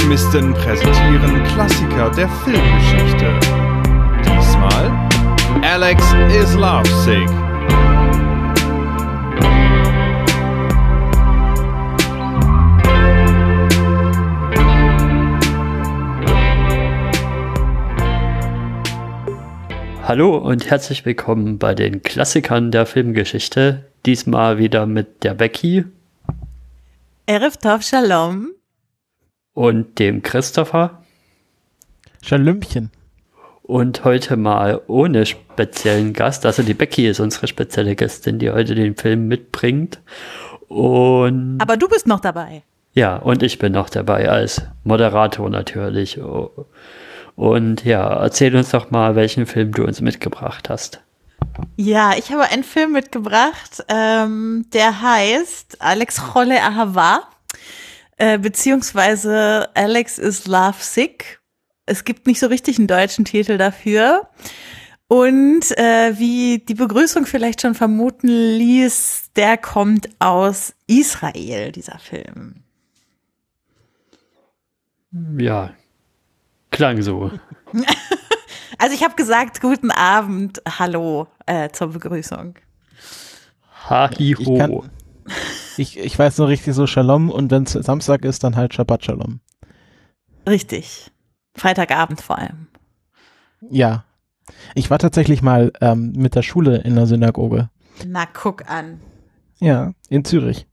Pessimisten präsentieren Klassiker der Filmgeschichte. Diesmal Alex is Lovesick. Hallo und herzlich willkommen bei den Klassikern der Filmgeschichte. Diesmal wieder mit der Becky. Erev Tov Shalom. Und dem Christopher. Schalümpchen. Und heute mal ohne speziellen Gast. Also die Becky ist unsere spezielle Gästin, die heute den Film mitbringt. Und Aber du bist noch dabei. Ja, und ich bin noch dabei als Moderator natürlich. Und ja, erzähl uns doch mal, welchen Film du uns mitgebracht hast. Ja, ich habe einen Film mitgebracht, ähm, der heißt Alex Cholle Ahava, äh, beziehungsweise Alex is Love Sick. Es gibt nicht so richtig einen deutschen Titel dafür. Und äh, wie die Begrüßung vielleicht schon vermuten ließ, der kommt aus Israel, dieser Film. Ja, Klang so. Also ich habe gesagt, guten Abend, hallo äh, zur Begrüßung. Ha-hi-ho. Ich, ich, ich, weiß nur richtig so Shalom und wenn es Samstag ist, dann halt Shabbat Shalom. Richtig. Freitagabend vor allem. Ja. Ich war tatsächlich mal ähm, mit der Schule in der Synagoge. Na, guck an. Ja, in Zürich.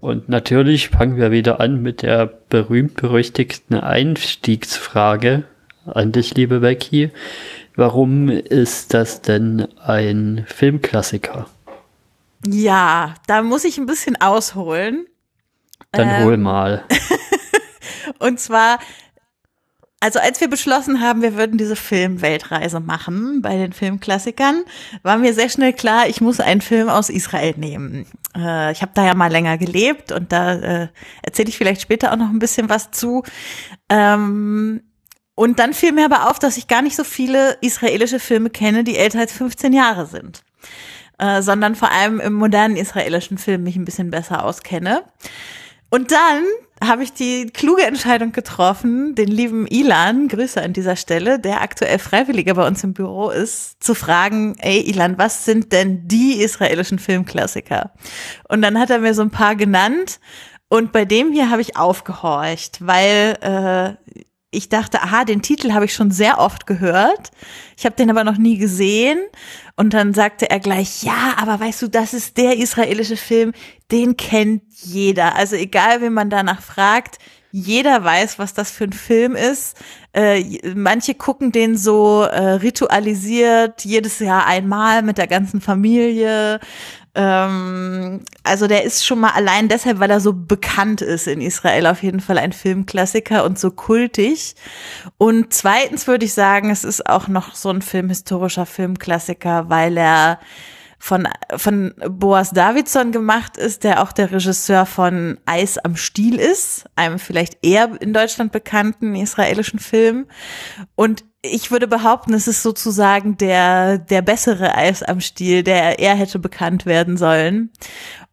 Und natürlich fangen wir wieder an mit der berühmt-berüchtigten Einstiegsfrage an dich, liebe Becky. Warum ist das denn ein Filmklassiker? Ja, da muss ich ein bisschen ausholen. Dann ähm, hol mal. Und zwar also als wir beschlossen haben, wir würden diese Filmweltreise machen bei den Filmklassikern, war mir sehr schnell klar, ich muss einen Film aus Israel nehmen. Äh, ich habe da ja mal länger gelebt und da äh, erzähle ich vielleicht später auch noch ein bisschen was zu. Ähm, und dann fiel mir aber auf, dass ich gar nicht so viele israelische Filme kenne, die älter als 15 Jahre sind. Äh, sondern vor allem im modernen israelischen Film mich ein bisschen besser auskenne. Und dann habe ich die kluge Entscheidung getroffen, den lieben Ilan, Grüße an dieser Stelle, der aktuell Freiwilliger bei uns im Büro ist, zu fragen, ey Ilan, was sind denn die israelischen Filmklassiker? Und dann hat er mir so ein paar genannt und bei dem hier habe ich aufgehorcht, weil äh, ich dachte, aha, den Titel habe ich schon sehr oft gehört. Ich habe den aber noch nie gesehen. Und dann sagte er gleich, ja, aber weißt du, das ist der israelische Film, den kennt jeder. Also egal, wen man danach fragt, jeder weiß, was das für ein Film ist. Äh, manche gucken den so äh, ritualisiert jedes Jahr einmal mit der ganzen Familie. Ähm, also der ist schon mal allein deshalb, weil er so bekannt ist in Israel, auf jeden Fall ein Filmklassiker und so kultig. Und zweitens würde ich sagen, es ist auch noch so ein filmhistorischer Filmklassiker, weil er von, von Boas Davidson gemacht ist, der auch der Regisseur von Eis am Stiel ist, einem vielleicht eher in Deutschland bekannten israelischen Film. Und ich würde behaupten, es ist sozusagen der, der bessere Eis am Stiel, der eher hätte bekannt werden sollen.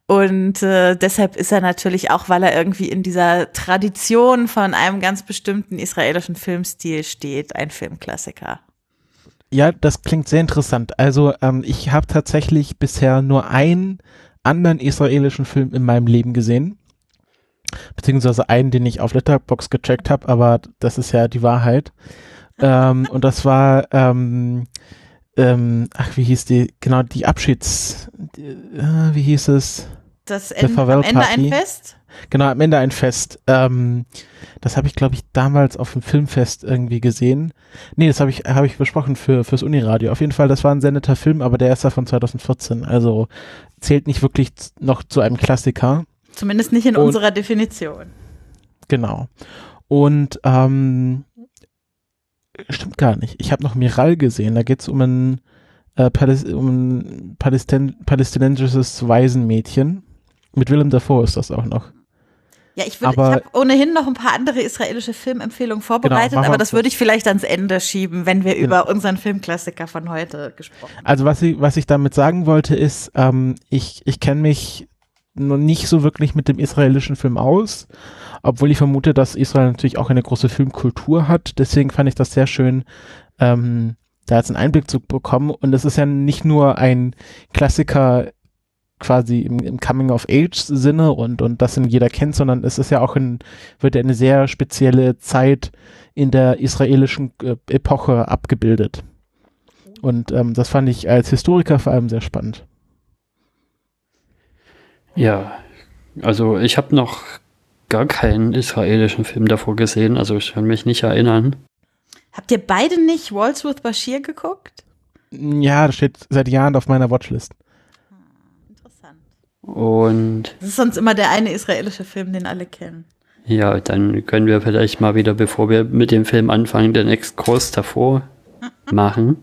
Und äh, deshalb ist er natürlich auch, weil er irgendwie in dieser Tradition von einem ganz bestimmten israelischen Filmstil steht, ein Filmklassiker. Ja, das klingt sehr interessant. Also ähm, ich habe tatsächlich bisher nur einen anderen israelischen Film in meinem Leben gesehen. Beziehungsweise einen, den ich auf Letterbox gecheckt habe, aber das ist ja die Wahrheit. ähm, und das war, ähm, ähm, ach, wie hieß die, genau, die Abschieds, die, äh, wie hieß es? Das End, am Ende ein Fest? Genau, am Ende ein Fest. Ähm, das habe ich, glaube ich, damals auf dem Filmfest irgendwie gesehen. Nee, das habe ich, hab ich besprochen für, fürs Uniradio. Auf jeden Fall, das war ein sehr netter Film, aber der ist ja von 2014. Also zählt nicht wirklich noch zu einem Klassiker. Zumindest nicht in Und, unserer Definition. Genau. Und ähm, stimmt gar nicht. Ich habe noch Miral gesehen. Da geht es um ein, äh, Paläst um ein Palästin palästinensisches Waisenmädchen. Mit Willem Dafoe ist das auch noch. Ja, ich, ich habe ohnehin noch ein paar andere israelische Filmempfehlungen vorbereitet, genau, aber das würde ich vielleicht ans Ende schieben, wenn wir genau. über unseren Filmklassiker von heute gesprochen haben. Also was ich, was ich damit sagen wollte ist, ähm, ich, ich kenne mich noch nicht so wirklich mit dem israelischen Film aus, obwohl ich vermute, dass Israel natürlich auch eine große Filmkultur hat. Deswegen fand ich das sehr schön, ähm, da jetzt einen Einblick zu bekommen. Und es ist ja nicht nur ein Klassiker quasi im, im Coming-of-Age-Sinne und, und das in jeder kennt, sondern es ist ja auch ein, wird ja eine sehr spezielle Zeit in der israelischen äh, Epoche abgebildet. Und ähm, das fand ich als Historiker vor allem sehr spannend. Ja, also ich habe noch gar keinen israelischen Film davor gesehen, also ich kann mich nicht erinnern. Habt ihr beide nicht Waltz with Bashir geguckt? Ja, das steht seit Jahren auf meiner Watchlist. Und Das ist sonst immer der eine israelische Film, den alle kennen. ja, dann können wir vielleicht mal wieder, bevor wir mit dem Film anfangen, den Exkurs davor machen.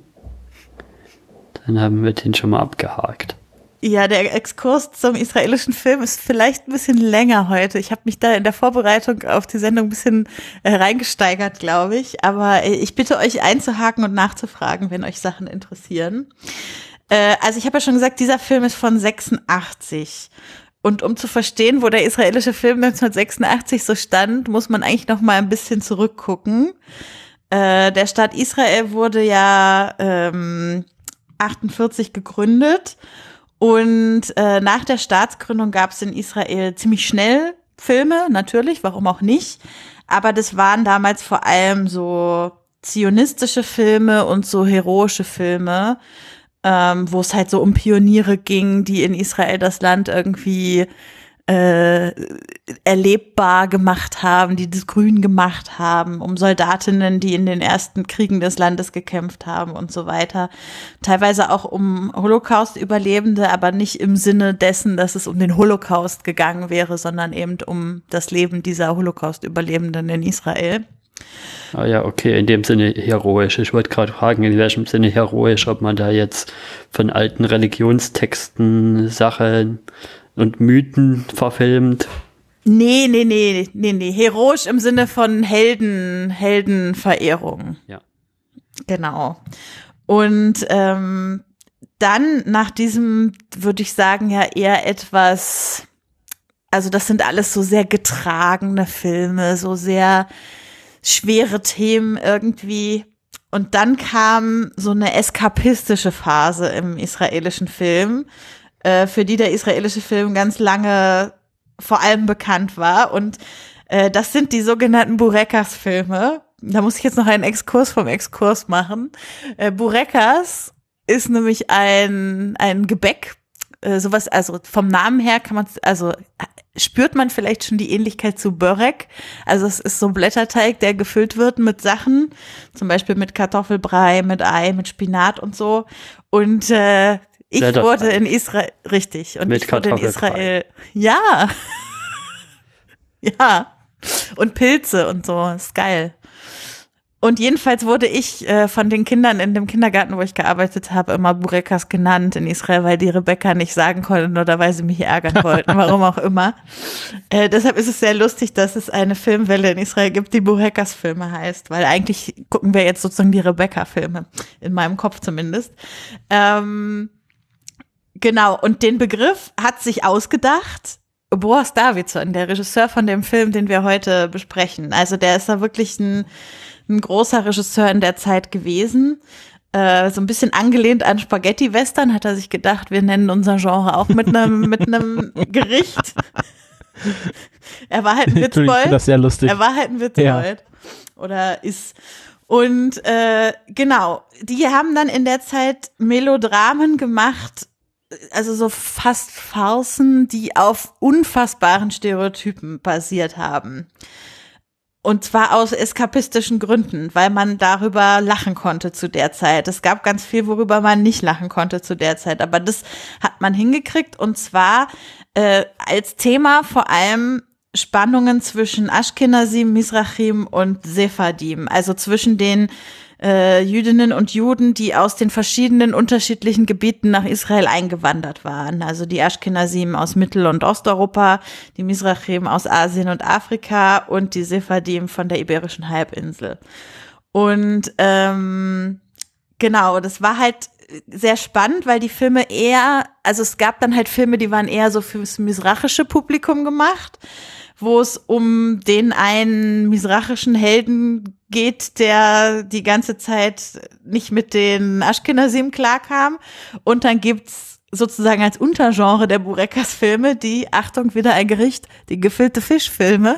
Dann haben wir den schon mal abgehakt. Ja, der Exkurs zum israelischen Film ist vielleicht ein bisschen länger heute. Ich habe mich da in der Vorbereitung auf die Sendung ein bisschen äh, reingesteigert, glaube ich. Aber äh, ich bitte euch einzuhaken und nachzufragen, wenn euch Sachen interessieren. Äh, also ich habe ja schon gesagt, dieser Film ist von 86. Und um zu verstehen, wo der israelische Film 1986 so stand, muss man eigentlich noch mal ein bisschen zurückgucken. Äh, der Staat Israel wurde ja ähm, 48 gegründet und äh, nach der Staatsgründung gab es in Israel ziemlich schnell Filme, natürlich, warum auch nicht. Aber das waren damals vor allem so zionistische Filme und so heroische Filme, ähm, wo es halt so um Pioniere ging, die in Israel das Land irgendwie äh, erlebbar gemacht haben, die das Grün gemacht haben, um Soldatinnen, die in den ersten Kriegen des Landes gekämpft haben und so weiter. Teilweise auch um Holocaust-Überlebende, aber nicht im Sinne dessen, dass es um den Holocaust gegangen wäre, sondern eben um das Leben dieser Holocaust-Überlebenden in Israel. Ah ja, okay, in dem Sinne heroisch. Ich wollte gerade fragen, in welchem Sinne heroisch, ob man da jetzt von alten Religionstexten Sachen und Mythen verfilmt. Nee, nee, nee, nee, nee. Heroisch im Sinne von Helden, Heldenverehrung. Ja. Genau. Und ähm, dann nach diesem, würde ich sagen, ja eher etwas, also das sind alles so sehr getragene Filme, so sehr schwere Themen irgendwie. Und dann kam so eine eskapistische Phase im israelischen Film, äh, für die der israelische Film ganz lange vor allem bekannt war. Und äh, das sind die sogenannten Burekas-Filme. Da muss ich jetzt noch einen Exkurs vom Exkurs machen. Äh, Burekas ist nämlich ein, ein Gebäck, äh, sowas, also vom Namen her kann man, also spürt man vielleicht schon die Ähnlichkeit zu Börek. Also es ist so ein Blätterteig, der gefüllt wird mit Sachen, zum Beispiel mit Kartoffelbrei, mit Ei, mit Spinat und so. Und äh, ich wurde in Israel, richtig, und Mit ich wurde in. Israel, ja, ja, und Pilze und so, ist geil. Und jedenfalls wurde ich äh, von den Kindern in dem Kindergarten, wo ich gearbeitet habe, immer Burekas genannt in Israel, weil die Rebecca nicht sagen konnten oder weil sie mich ärgern wollten, warum auch immer. Äh, deshalb ist es sehr lustig, dass es eine Filmwelle in Israel gibt, die Burekas Filme heißt, weil eigentlich gucken wir jetzt sozusagen die Rebecca-Filme, in meinem Kopf zumindest. Ähm, genau, und den Begriff hat sich ausgedacht Boris Davidson, der Regisseur von dem Film, den wir heute besprechen. Also der ist da wirklich ein, ein großer Regisseur in der Zeit gewesen. Äh, so ein bisschen angelehnt an Spaghetti-Western hat er sich gedacht, wir nennen unser Genre auch mit einem mit einem Gericht. er war halt ein ich Witzbold. finde das sehr lustig. Er war halt ein Witzbold. Ja. Oder ist. Und äh, genau, die haben dann in der Zeit Melodramen gemacht, also so fast Farcen, die auf unfassbaren Stereotypen basiert haben. Und zwar aus eskapistischen Gründen, weil man darüber lachen konnte zu der Zeit. Es gab ganz viel, worüber man nicht lachen konnte zu der Zeit. Aber das hat man hingekriegt und zwar äh, als Thema vor allem Spannungen zwischen Ashkenazim, Mizrachim und Sephardim. Also zwischen den äh, Jüdinnen und Juden, die aus den verschiedenen unterschiedlichen Gebieten nach Israel eingewandert waren. Also die Ashkenazim aus Mittel- und Osteuropa, die Mizrachim aus Asien und Afrika und die Sephardim von der Iberischen Halbinsel. Und ähm, genau, das war halt sehr spannend, weil die Filme eher, also es gab dann halt Filme, die waren eher so fürs misrachische Publikum gemacht, wo es um den einen misrachischen Helden geht, der die ganze Zeit nicht mit den Ashkenazim klarkam. Und dann gibt's sozusagen als Untergenre der Burekas-Filme die, Achtung, wieder ein Gericht, die gefüllte Fischfilme.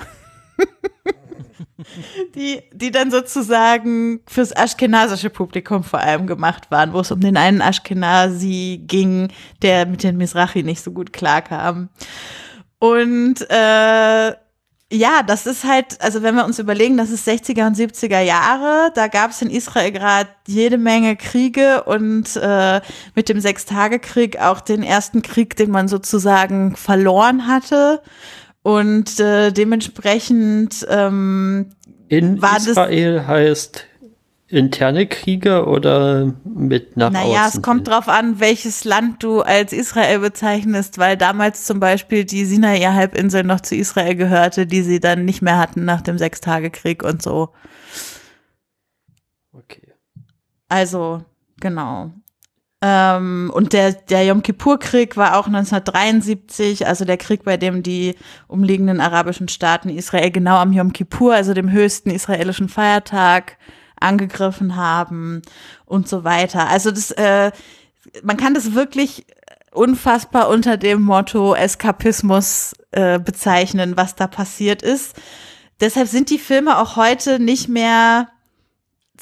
die, die dann sozusagen fürs aschkenasische Publikum vor allem gemacht waren, wo es um den einen Ashkenazi ging, der mit den Misrachi nicht so gut klarkam. Und äh, ja, das ist halt, also wenn wir uns überlegen, das ist 60er und 70er Jahre, da gab es in Israel gerade jede Menge Kriege und äh, mit dem Sechstagekrieg auch den ersten Krieg, den man sozusagen verloren hatte. Und äh, dementsprechend ähm, In war das- Israel heißt interne Kriege oder mit nach Naja, außen? es kommt drauf an, welches Land du als Israel bezeichnest, weil damals zum Beispiel die Sinai-Halbinsel noch zu Israel gehörte, die sie dann nicht mehr hatten nach dem Sechstagekrieg und so. Okay. Also, genau. Ähm, und der, der Yom Kippur-Krieg war auch 1973, also der Krieg, bei dem die umliegenden arabischen Staaten Israel genau am Yom Kippur, also dem höchsten israelischen Feiertag, angegriffen haben und so weiter. Also das, äh, man kann das wirklich unfassbar unter dem Motto Eskapismus äh, bezeichnen, was da passiert ist. Deshalb sind die Filme auch heute nicht mehr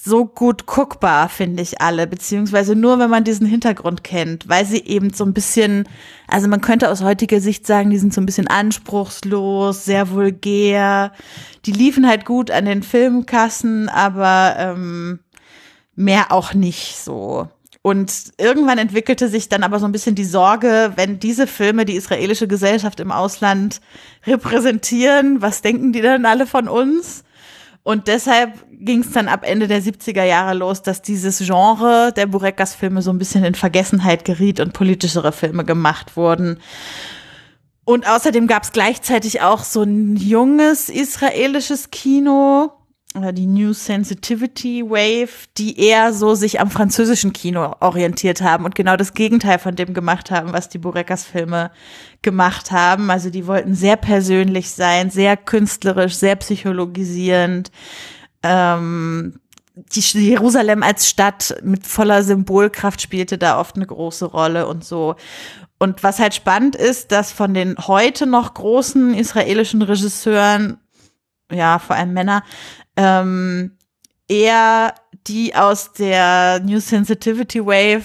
so gut guckbar, finde ich alle, beziehungsweise nur, wenn man diesen Hintergrund kennt, weil sie eben so ein bisschen, also man könnte aus heutiger Sicht sagen, die sind so ein bisschen anspruchslos, sehr vulgär. Die liefen halt gut an den Filmkassen, aber ähm, mehr auch nicht so. Und irgendwann entwickelte sich dann aber so ein bisschen die Sorge, wenn diese Filme die israelische Gesellschaft im Ausland repräsentieren, was denken die dann alle von uns? Und deshalb ging es dann ab Ende der 70er Jahre los, dass dieses Genre der Burekas-Filme so ein bisschen in Vergessenheit geriet und politischere Filme gemacht wurden. Und außerdem gab es gleichzeitig auch so ein junges israelisches Kino, die New Sensitivity Wave, die eher so sich am französischen Kino orientiert haben und genau das Gegenteil von dem gemacht haben, was die Burekas-Filme gemacht haben. Also die wollten sehr persönlich sein, sehr künstlerisch, sehr psychologisierend. Ähm, die Jerusalem als Stadt mit voller Symbolkraft spielte da oft eine große Rolle und so. Und was halt spannend ist, dass von den heute noch großen israelischen Regisseuren, ja, vor allem Männer, ähm, eher die aus der New Sensitivity Wave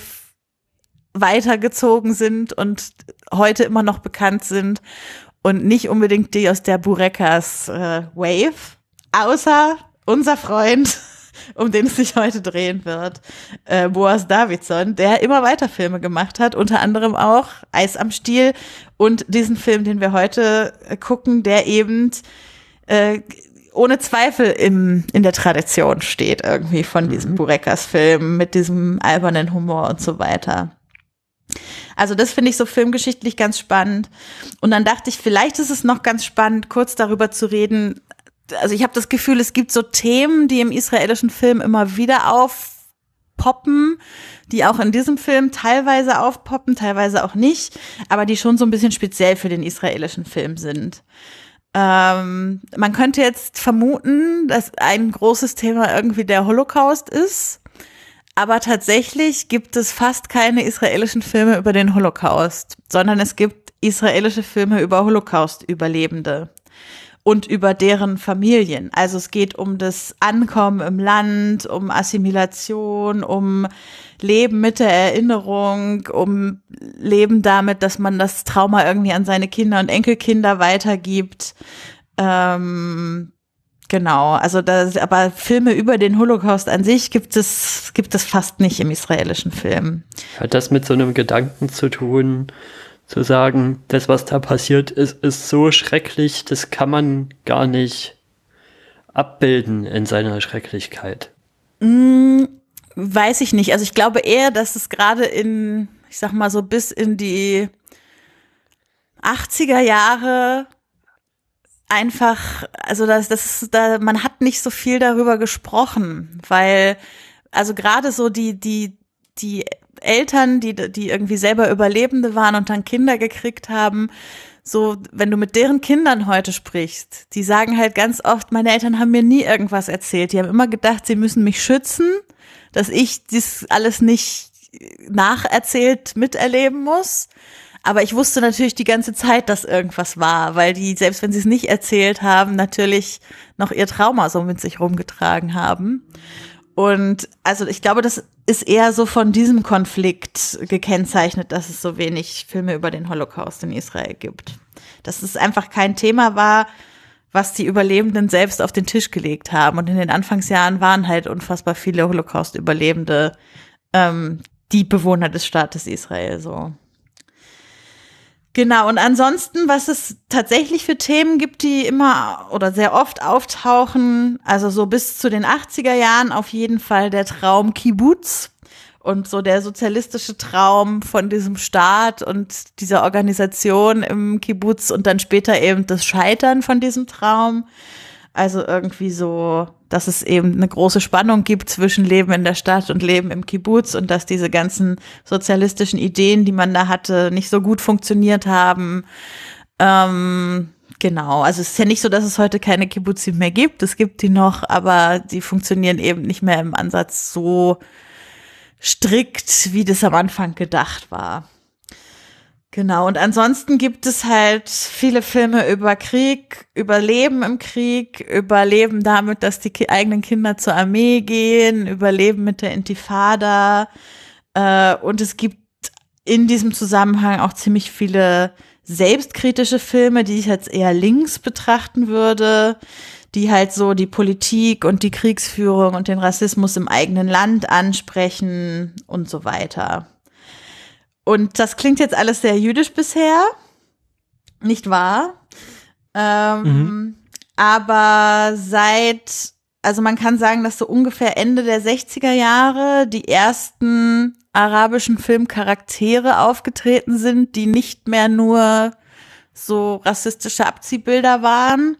weitergezogen sind und heute immer noch bekannt sind und nicht unbedingt die aus der Burekas äh, Wave, außer unser Freund, um den es sich heute drehen wird, äh, Boas Davidson, der immer weiter Filme gemacht hat, unter anderem auch Eis am Stiel und diesen Film, den wir heute äh, gucken, der eben äh, ohne Zweifel im, in der Tradition steht irgendwie von diesem Burekas-Film mit diesem albernen Humor und so weiter. Also das finde ich so filmgeschichtlich ganz spannend. Und dann dachte ich, vielleicht ist es noch ganz spannend, kurz darüber zu reden. Also ich habe das Gefühl, es gibt so Themen, die im israelischen Film immer wieder aufpoppen, die auch in diesem Film teilweise aufpoppen, teilweise auch nicht, aber die schon so ein bisschen speziell für den israelischen Film sind. Ähm, man könnte jetzt vermuten, dass ein großes Thema irgendwie der Holocaust ist. Aber tatsächlich gibt es fast keine israelischen Filme über den Holocaust, sondern es gibt israelische Filme über Holocaust-Überlebende und über deren Familien. Also es geht um das Ankommen im Land, um Assimilation, um Leben mit der Erinnerung, um Leben damit, dass man das Trauma irgendwie an seine Kinder und Enkelkinder weitergibt. Ähm, Genau, also das, aber Filme über den Holocaust an sich gibt es, gibt es fast nicht im israelischen Film. Hat das mit so einem Gedanken zu tun, zu sagen, das, was da passiert ist, ist so schrecklich, das kann man gar nicht abbilden in seiner Schrecklichkeit. Hm, weiß ich nicht. Also ich glaube eher, dass es gerade in, ich sag mal so bis in die 80er Jahre einfach, also das, das ist, da, man hat nicht so viel darüber gesprochen, weil, also gerade so die, die, die Eltern, die, die irgendwie selber Überlebende waren und dann Kinder gekriegt haben, so, wenn du mit deren Kindern heute sprichst, die sagen halt ganz oft, meine Eltern haben mir nie irgendwas erzählt. Die haben immer gedacht, sie müssen mich schützen, dass ich das alles nicht nacherzählt miterleben muss. Aber ich wusste natürlich die ganze Zeit, dass irgendwas war, weil die, selbst wenn sie es nicht erzählt haben, natürlich noch ihr Trauma so mit sich rumgetragen haben. Und also ich glaube, das ist eher so von diesem Konflikt gekennzeichnet, dass es so wenig Filme über den Holocaust in Israel gibt. Dass es einfach kein Thema war, was die Überlebenden selbst auf den Tisch gelegt haben. Und in den Anfangsjahren waren halt unfassbar viele Holocaust-Überlebende ähm, die Bewohner des Staates Israel so. Genau, und ansonsten, was es tatsächlich für Themen gibt, die immer oder sehr oft auftauchen, also so bis zu den 80er Jahren auf jeden Fall der Traum Kibbutz und so der sozialistische Traum von diesem Staat und dieser Organisation im Kibbutz und dann später eben das Scheitern von diesem Traum. Also irgendwie so, dass es eben eine große Spannung gibt zwischen Leben in der Stadt und Leben im Kibbutz und dass diese ganzen sozialistischen Ideen, die man da hatte, nicht so gut funktioniert haben. Ähm, genau, also es ist ja nicht so, dass es heute keine Kibbutzim mehr gibt. Es gibt die noch, aber die funktionieren eben nicht mehr im Ansatz so strikt, wie das am Anfang gedacht war. Genau, und ansonsten gibt es halt viele Filme über Krieg, über Leben im Krieg, über Leben damit, dass die eigenen Kinder zur Armee gehen, über Leben mit der Intifada. Äh, und es gibt in diesem Zusammenhang auch ziemlich viele selbstkritische Filme, die ich jetzt eher links betrachten würde, die halt so die Politik und die Kriegsführung und den Rassismus im eigenen Land ansprechen und so weiter. Und das klingt jetzt alles sehr jüdisch bisher, nicht wahr? Ähm, mhm. Aber seit, also man kann sagen, dass so ungefähr Ende der 60er Jahre die ersten arabischen Filmcharaktere aufgetreten sind, die nicht mehr nur so rassistische Abziehbilder waren.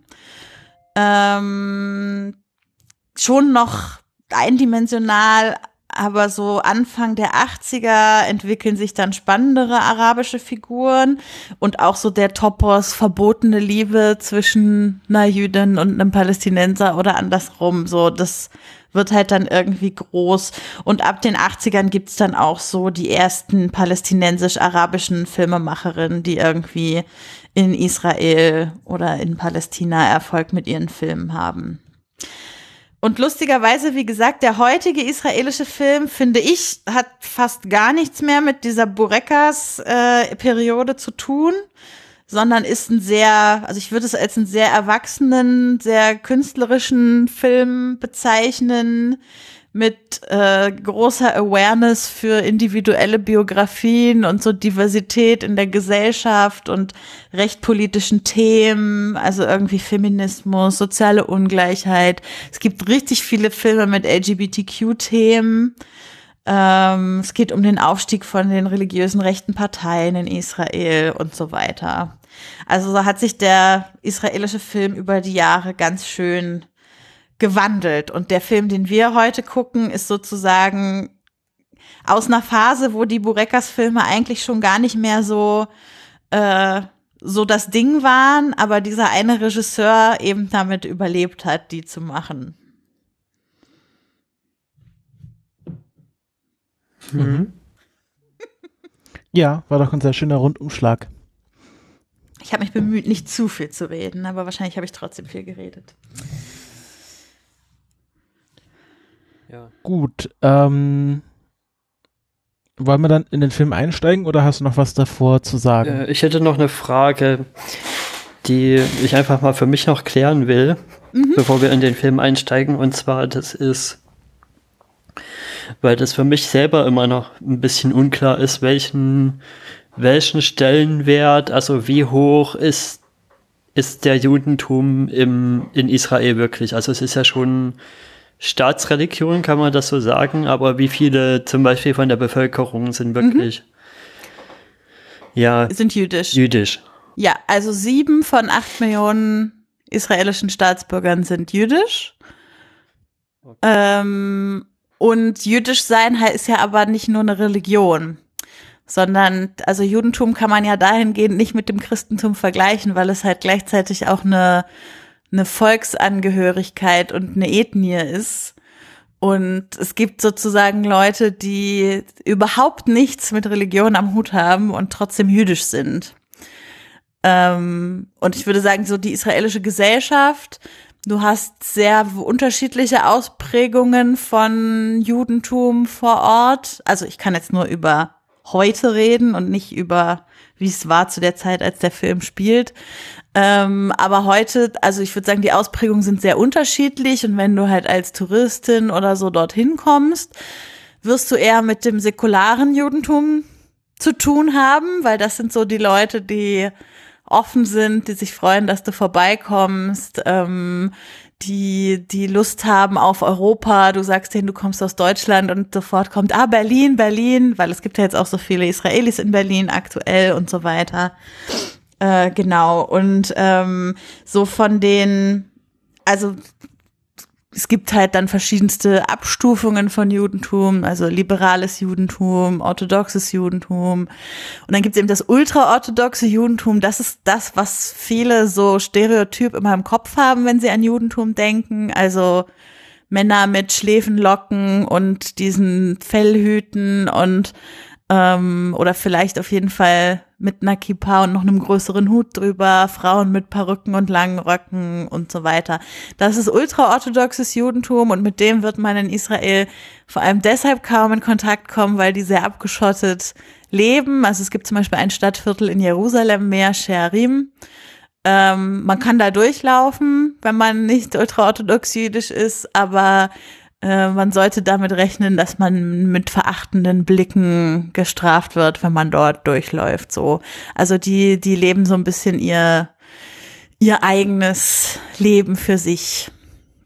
Ähm, schon noch eindimensional, aber so Anfang der 80er entwickeln sich dann spannendere arabische Figuren und auch so der Topos verbotene Liebe zwischen einer Jüdin und einem Palästinenser oder andersrum. So, das wird halt dann irgendwie groß. Und ab den 80ern gibt's dann auch so die ersten palästinensisch-arabischen Filmemacherinnen, die irgendwie in Israel oder in Palästina Erfolg mit ihren Filmen haben. Und lustigerweise, wie gesagt, der heutige israelische Film, finde ich, hat fast gar nichts mehr mit dieser Burekas-Periode äh, zu tun, sondern ist ein sehr, also ich würde es als einen sehr erwachsenen, sehr künstlerischen Film bezeichnen, mit äh, großer Awareness für individuelle Biografien und so Diversität in der Gesellschaft und recht politischen Themen, also irgendwie Feminismus, soziale Ungleichheit. Es gibt richtig viele Filme mit LGBTQ-Themen. Ähm, es geht um den Aufstieg von den religiösen rechten Parteien in Israel und so weiter. Also so hat sich der israelische Film über die Jahre ganz schön gewandelt. Und der Film, den wir heute gucken, ist sozusagen aus einer Phase, wo die Burekas-Filme eigentlich schon gar nicht mehr so, äh, so das Ding waren, aber dieser eine Regisseur eben damit überlebt hat, die zu machen. Mhm. Ja, war doch ein sehr schöner Rundumschlag. Ich habe mich bemüht, nicht zu viel zu reden, aber wahrscheinlich habe ich trotzdem viel geredet. Ja. Gut, ähm, wollen wir dann in den Film einsteigen oder hast du noch was davor zu sagen? Äh, ich hätte noch eine Frage, die ich einfach mal für mich noch klären will, mhm. bevor wir in den Film einsteigen. Und zwar, das ist, weil das für mich selber immer noch ein bisschen unklar ist, welchen, welchen Stellenwert, also wie hoch ist, ist der Judentum im, in Israel wirklich? Also es ist ja schon Staatsreligion, kann man das so sagen, aber wie viele zum Beispiel von der Bevölkerung sind wirklich mhm. ja sind jüdisch. Jüdisch. Ja, also sieben von acht Millionen israelischen Staatsbürgern sind jüdisch. Okay. Ähm, Und jüdisch sein ist ja aber nicht nur eine Religion, sondern also Judentum kann man ja dahingehend nicht mit dem Christentum vergleichen, weil es halt gleichzeitig auch eine, eine Volksangehörigkeit und eine Ethnie ist. Und es gibt sozusagen Leute, die überhaupt nichts mit Religion am Hut haben und trotzdem jüdisch sind. Ähm, und ich würde sagen, so die israelische Gesellschaft, du hast sehr unterschiedliche Ausprägungen von Judentum vor Ort. Also ich kann jetzt nur über heute reden und nicht über, wie es war zu der Zeit, als der Film spielt. Ähm, aber heute, also ich würde sagen, die Ausprägungen sind sehr unterschiedlich und wenn du halt als Touristin oder so dorthin kommst, wirst du eher mit dem säkularen Judentum zu tun haben, weil das sind so die Leute, die offen sind, die sich freuen, dass du vorbeikommst, ähm, die, die Lust haben auf Europa. Du sagst denen, du kommst aus Deutschland und sofort kommt, ah, Berlin, Berlin, weil es gibt ja jetzt auch so viele Israelis in Berlin aktuell und so weiter. Äh, genau. Und ähm, so von den, also es gibt halt dann verschiedenste Abstufungen von Judentum, also liberales Judentum, orthodoxes Judentum. Und dann gibt es eben das ultraorthodoxe Judentum. Das ist das, was viele so stereotyp immer im Kopf haben, wenn sie an Judentum denken. Also Männer mit Schläfenlocken und diesen Fellhüten und ähm, oder vielleicht auf jeden Fall mit einer Kippa und noch einem größeren Hut drüber, Frauen mit Perücken und langen Röcken und so weiter. Das ist ultraorthodoxes Judentum und mit dem wird man in Israel vor allem deshalb kaum in Kontakt kommen, weil die sehr abgeschottet leben. Also es gibt zum Beispiel ein Stadtviertel in Jerusalem, Meer Shearim. Ähm, man kann da durchlaufen, wenn man nicht ultraorthodox jüdisch ist, aber äh, man sollte damit rechnen, dass man mit verachtenden Blicken gestraft wird, wenn man dort durchläuft. So, also die die leben so ein bisschen ihr ihr eigenes Leben für sich.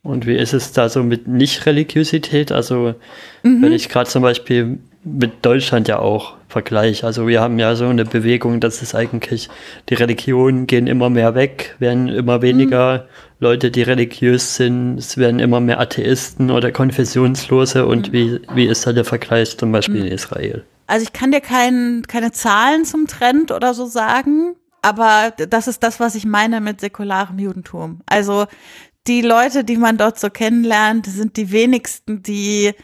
Und wie ist es da so mit Nicht-Religiosität? Also mhm. wenn ich gerade zum Beispiel mit Deutschland ja auch vergleiche. Also wir haben ja so eine Bewegung, dass es eigentlich, die Religionen gehen immer mehr weg, werden immer weniger mhm. Leute, die religiös sind, es werden immer mehr Atheisten oder Konfessionslose und mhm. wie, wie ist da der Vergleich zum Beispiel mhm. in Israel? Also ich kann dir kein, keine Zahlen zum Trend oder so sagen, aber das ist das, was ich meine mit säkularem Judentum. Also die Leute, die man dort so kennenlernt, sind die wenigsten, die,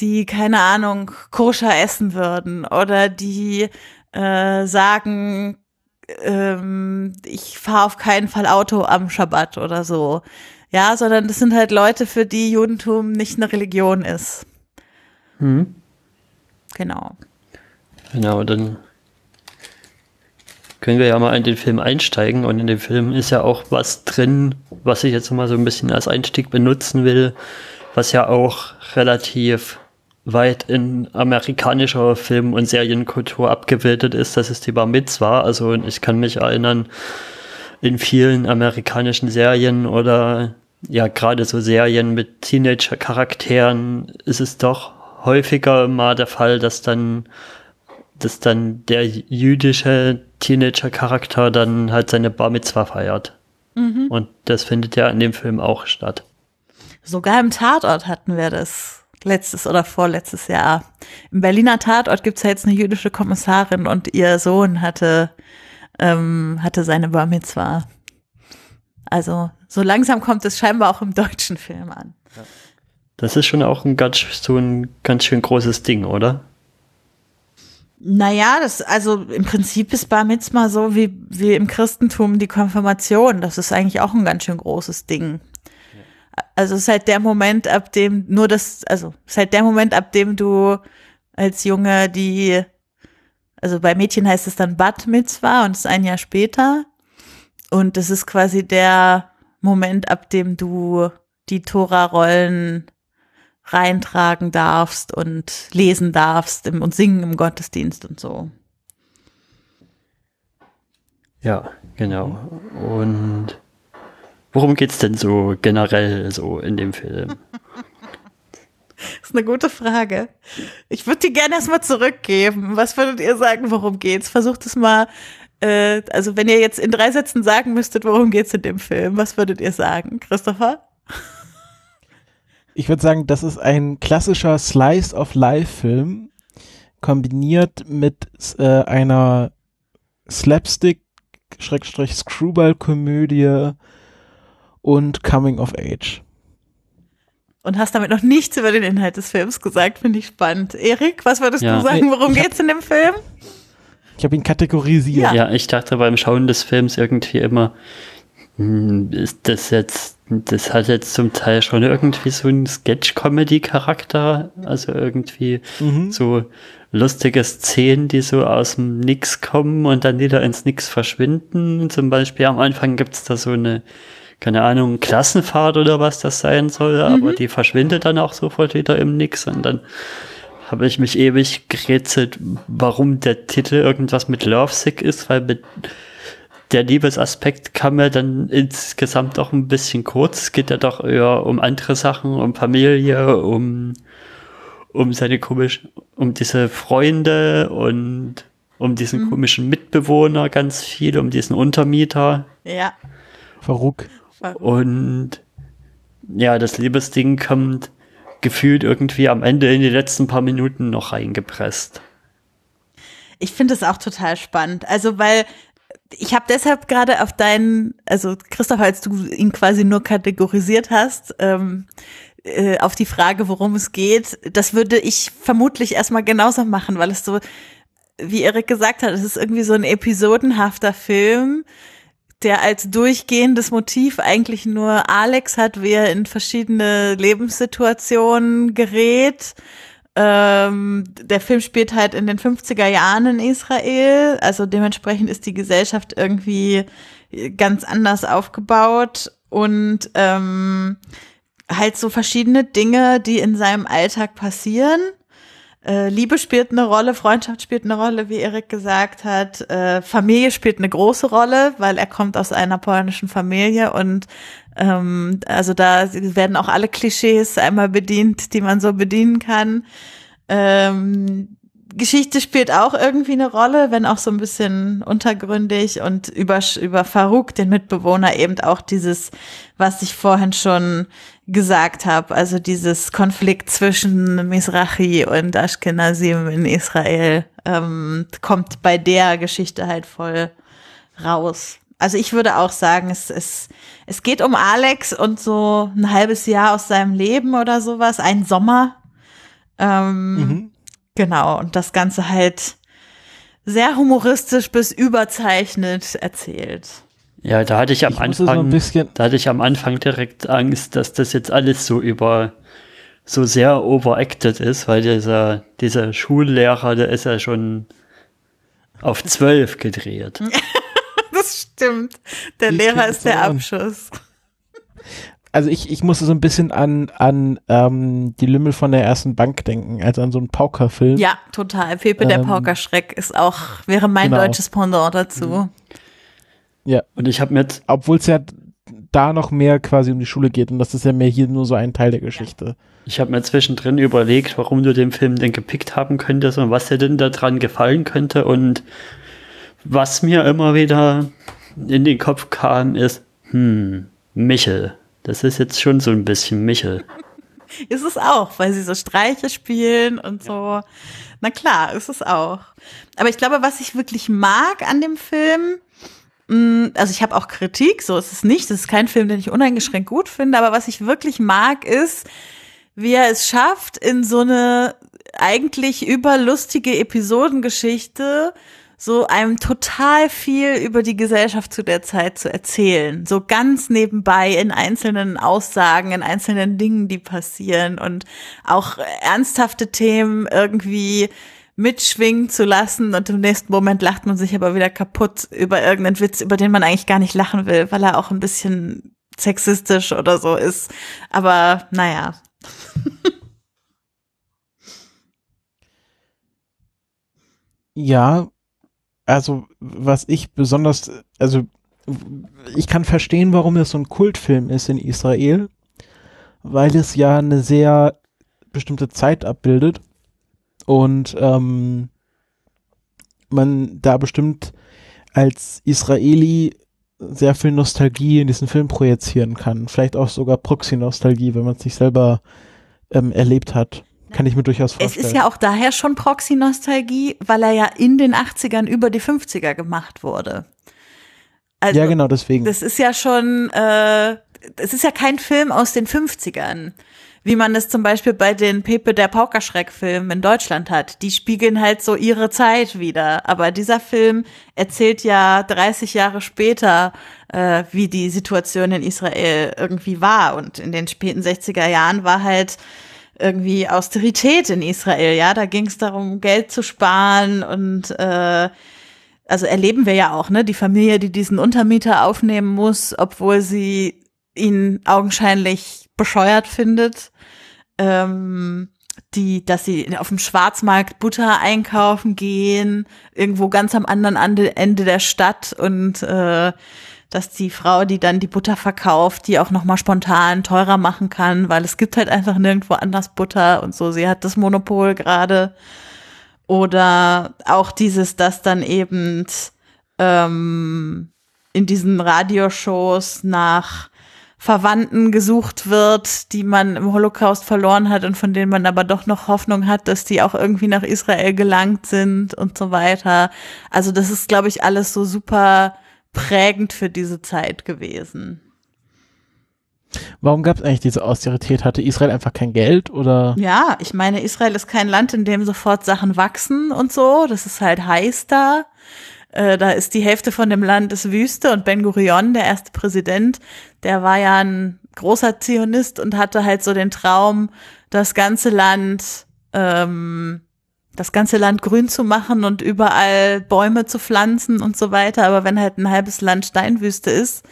die, keine Ahnung, koscher essen würden oder die äh, sagen, ähm, ich fahre auf keinen Fall Auto am Schabbat oder so. Ja, sondern das sind halt Leute, für die Judentum nicht eine Religion ist. Hm. Genau. Genau, dann können wir ja mal in den Film einsteigen und in dem Film ist ja auch was drin, was ich jetzt mal so ein bisschen als Einstieg benutzen will, was ja auch relativ weit in amerikanischer Film- und Serienkultur abgebildet ist, das ist die Bar Mitzwa. Also ich kann mich erinnern, in vielen amerikanischen Serien oder ja gerade so Serien mit Teenager-Charakteren ist es doch häufiger mal der Fall, dass dann, dass dann der jüdische Teenager-Charakter dann halt seine Bar Mitzwa feiert. Mhm. Und das findet ja in dem Film auch statt. Sogar im Tatort hatten wir das letztes oder vorletztes Jahr. Im Berliner Tatort gibt es ja jetzt eine jüdische Kommissarin und ihr Sohn hatte, ähm, hatte seine Bar Mitzwa. Also so langsam kommt es scheinbar auch im deutschen Film an. Das ist schon auch ein ganz, so ein ganz schön großes Ding, oder? Naja, das, also im Prinzip ist Bar Mitzwa so wie, wie im Christentum die Konfirmation. Das ist eigentlich auch ein ganz schön großes Ding. Also es ist halt der Moment, ab dem nur das, also es ist halt der Moment, ab dem du als Junge die, also bei Mädchen heißt es dann Bat Mitzvah und es ist ein Jahr später. Und es ist quasi der Moment, ab dem du die Tora-Rollen reintragen darfst und lesen darfst und singen im Gottesdienst und so. Ja, genau. Und Worum geht's denn so generell so in dem Film? Das ist eine gute Frage. Ich würde die gerne erstmal zurückgeben. Was würdet ihr sagen, worum geht's? Versucht es mal, äh, also wenn ihr jetzt in drei Sätzen sagen müsstet, worum geht's in dem Film, was würdet ihr sagen, Christopher? ich würde sagen, das ist ein klassischer Slice of Life Film kombiniert mit äh, einer Slapstick Schrägstrich Screwball Komödie und Coming of Age. Und hast damit noch nichts über den Inhalt des Films gesagt, finde ich spannend. Erik, was würdest Ja. du sagen, worum Ich hab- geht's in dem Film? Ich habe ihn kategorisiert. Ja. Ja, ich dachte beim Schauen des Films irgendwie immer, hm, ist das jetzt, das hat jetzt zum Teil schon irgendwie so einen Sketch-Comedy-Charakter, also irgendwie Mhm. so lustige Szenen, die so aus dem Nix kommen und dann wieder ins Nix verschwinden. Zum Beispiel am Anfang gibt's da so eine, keine Ahnung, Klassenfahrt oder was das sein soll, aber die verschwindet dann auch sofort wieder im Nix und dann habe ich mich ewig gerätselt, warum der Titel irgendwas mit Lovesick ist, weil mit der Liebesaspekt kam mir dann insgesamt auch ein bisschen kurz. Es geht ja doch eher um andere Sachen, um Familie, um, um seine komisch, um diese Freunde und um diesen komischen Mitbewohner ganz viel, um diesen Untermieter. Ja. Verruck. Und ja, das Liebesding kommt gefühlt irgendwie am Ende in die letzten paar Minuten noch reingepresst. Ich finde es auch total spannend. Also, weil ich habe deshalb gerade auf deinen, also Christoph, als du ihn quasi nur kategorisiert hast, ähm, äh, auf die Frage, worum es geht, das würde ich vermutlich erstmal genauso machen, weil es so, wie Erik gesagt hat, es ist irgendwie so ein episodenhafter Film, der als durchgehendes Motiv eigentlich nur Alex hat, wie er in verschiedene Lebenssituationen gerät. Ähm, der Film spielt halt in den 50er Jahren in Israel, also dementsprechend ist die Gesellschaft irgendwie ganz anders aufgebaut und ähm, halt so verschiedene Dinge, die in seinem Alltag passieren. Äh, Liebe spielt eine Rolle, Freundschaft spielt eine Rolle, wie Erik gesagt hat. Äh, Familie spielt eine große Rolle, weil er kommt aus einer polnischen Familie und ähm, also da werden auch alle Klischees einmal bedient, die man so bedienen kann. Ähm, Geschichte spielt auch irgendwie eine Rolle, wenn auch so ein bisschen untergründig und über, über Farouk, den Mitbewohner, eben auch dieses, was ich vorhin schon gesagt habe, also dieses Konflikt zwischen Mizrahi und Ashkenazim in Israel, ähm, kommt bei der Geschichte halt voll raus. Also ich würde auch sagen, es, es, es geht um Alex und so ein halbes Jahr aus seinem Leben oder sowas, ein Sommer. Ähm, Mhm. Genau, und das Ganze halt sehr humoristisch bis überzeichnet erzählt. Ja, da hatte ich am Ich so Anfang, ein bisschen- da hatte ich am Anfang direkt Angst, dass das jetzt alles so über, so sehr overacted ist, weil dieser, dieser Schullehrer, der ist ja schon auf zwölf gedreht. Das stimmt. Der Wie Lehrer ist der so? Abschuss. Also ich, ich musste so ein bisschen an, an ähm, die Lümmel von der ersten Bank denken, also an so einen Paukerfilm. Ja, total. Pepe der Ähm, Paukerschreck ist auch, wäre mein genau. deutsches Pendant dazu. ja. Und ich habe mir jetzt, Obwohl es ja da noch mehr quasi um die Schule geht und das ist ja mehr hier nur so ein Teil der Geschichte. ich habe mir zwischendrin überlegt, warum du den Film denn gepickt haben könntest und was dir denn daran gefallen könnte. Und was mir immer wieder in den Kopf kam, ist, hm, Michel. Das ist jetzt schon so ein bisschen Michel. Ist es auch, weil sie so Streiche spielen und so. Na klar, ist es auch. Aber ich glaube, was ich wirklich mag an dem Film, mh, also ich habe auch Kritik, so ist es nicht. Das ist kein Film, den ich uneingeschränkt gut finde, aber was ich wirklich mag, ist, wie er es schafft, in so eine eigentlich überlustige Episodengeschichte so einem total viel über die Gesellschaft zu der Zeit zu erzählen. So ganz nebenbei in einzelnen Aussagen, in einzelnen Dingen, die passieren und auch ernsthafte Themen irgendwie mitschwingen zu lassen und im nächsten Moment lacht man sich aber wieder kaputt über irgendeinen Witz, über den man eigentlich gar nicht lachen will, weil er auch ein bisschen sexistisch oder so ist. Aber naja, Ja, also was ich besonders, also ich kann verstehen, warum es so ein Kultfilm ist in Israel, weil es ja eine sehr bestimmte Zeit abbildet und ähm, man da bestimmt als Israeli sehr viel Nostalgie in diesen Film projizieren kann. Vielleicht auch sogar Proxy-Nostalgie, wenn man es nicht selber ähm, erlebt hat. Kann ich mir durchaus vorstellen. Es ist ja auch daher schon Proxy-Nostalgie, weil er ja in den 80ern über die 50er gemacht wurde. Also, ja, genau, deswegen. Das ist ja schon, äh, es ist ja kein Film aus den 50ern wie man es zum Beispiel bei den Pepe der Paukerschreck-Filmen in Deutschland hat. Die spiegeln halt so ihre Zeit wieder. Aber dieser Film erzählt ja 30 Jahre später, äh, wie die Situation in Israel irgendwie war. Und in den späten 60er Jahren war halt irgendwie Austerität in Israel. Ja, da ging es darum, Geld zu sparen und äh, also erleben wir ja auch, ne, die Familie, die diesen Untermieter aufnehmen muss, obwohl sie ihn augenscheinlich bescheuert findet ähm, die, dass sie auf dem Schwarzmarkt Butter einkaufen gehen, irgendwo ganz am anderen Ende der Stadt und äh, dass die Frau, die dann die Butter verkauft, die auch nochmal spontan teurer machen kann, weil es gibt halt einfach nirgendwo anders Butter und so. Sie hat das Monopol gerade. Oder auch dieses, dass dann eben ähm, in diesen Radioshows nach Verwandten gesucht wird, die man im Holocaust verloren hat und von denen man aber doch noch Hoffnung hat, dass die auch irgendwie nach Israel gelangt sind und so weiter. Also das ist, glaube ich, alles so super prägend für diese Zeit gewesen. Warum gab es eigentlich diese Austerität? Hatte Israel einfach kein Geld oder? Ja, ich meine, Israel ist kein Land, in dem sofort Sachen wachsen und so. Das ist halt heiß da. Äh, da ist die Hälfte von dem Land ist Wüste und Ben Gurion, der erste Präsident, der war ja ein großer Zionist und hatte halt so den Traum, das ganze Land, ähm, das ganze Land grün zu machen und überall Bäume zu pflanzen und so weiter. Aber wenn halt ein halbes Land Steinwüste ist,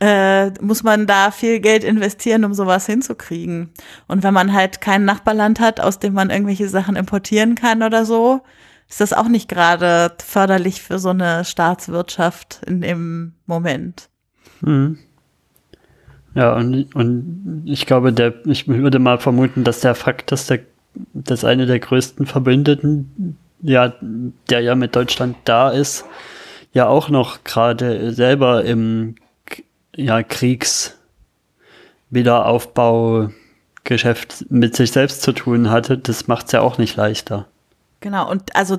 äh, muss man da viel Geld investieren, um sowas hinzukriegen. Und wenn man halt kein Nachbarland hat, aus dem man irgendwelche Sachen importieren kann oder so, ist das auch nicht gerade förderlich für so eine Staatswirtschaft in dem Moment. Hm. Ja, und, und ich glaube, der, ich würde mal vermuten, dass der Fakt, dass der, dass eine der größten Verbündeten, ja, der ja mit Deutschland da ist, ja auch noch gerade selber im ja, Kriegswiederaufbaugeschäft mit sich selbst zu tun hatte, das macht es ja auch nicht leichter. Genau, und also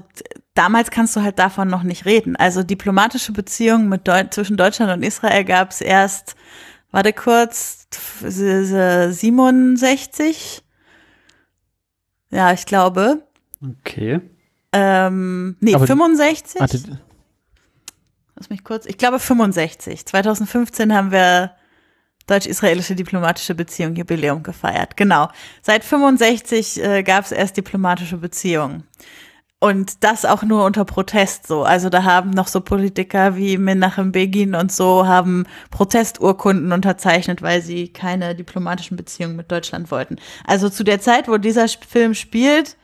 damals kannst du halt davon noch nicht reden. Also diplomatische Beziehungen mit Deu zwischen Deutschland und Israel gab es erst, warte kurz, 67? Ja, ich glaube. Okay. Ähm, nee, Aber 65? Warte. Lass mich kurz. Ich glaube 65. 2015 haben wir deutsch-israelische diplomatische Beziehung Jubiläum gefeiert. Genau. Seit 65 äh, gab es erst diplomatische Beziehungen. Und das auch nur unter Protest so. Also da haben noch so Politiker wie Menachem Begin und so haben Protesturkunden unterzeichnet, weil sie keine diplomatischen Beziehungen mit Deutschland wollten. Also zu der Zeit, wo dieser Film spielt,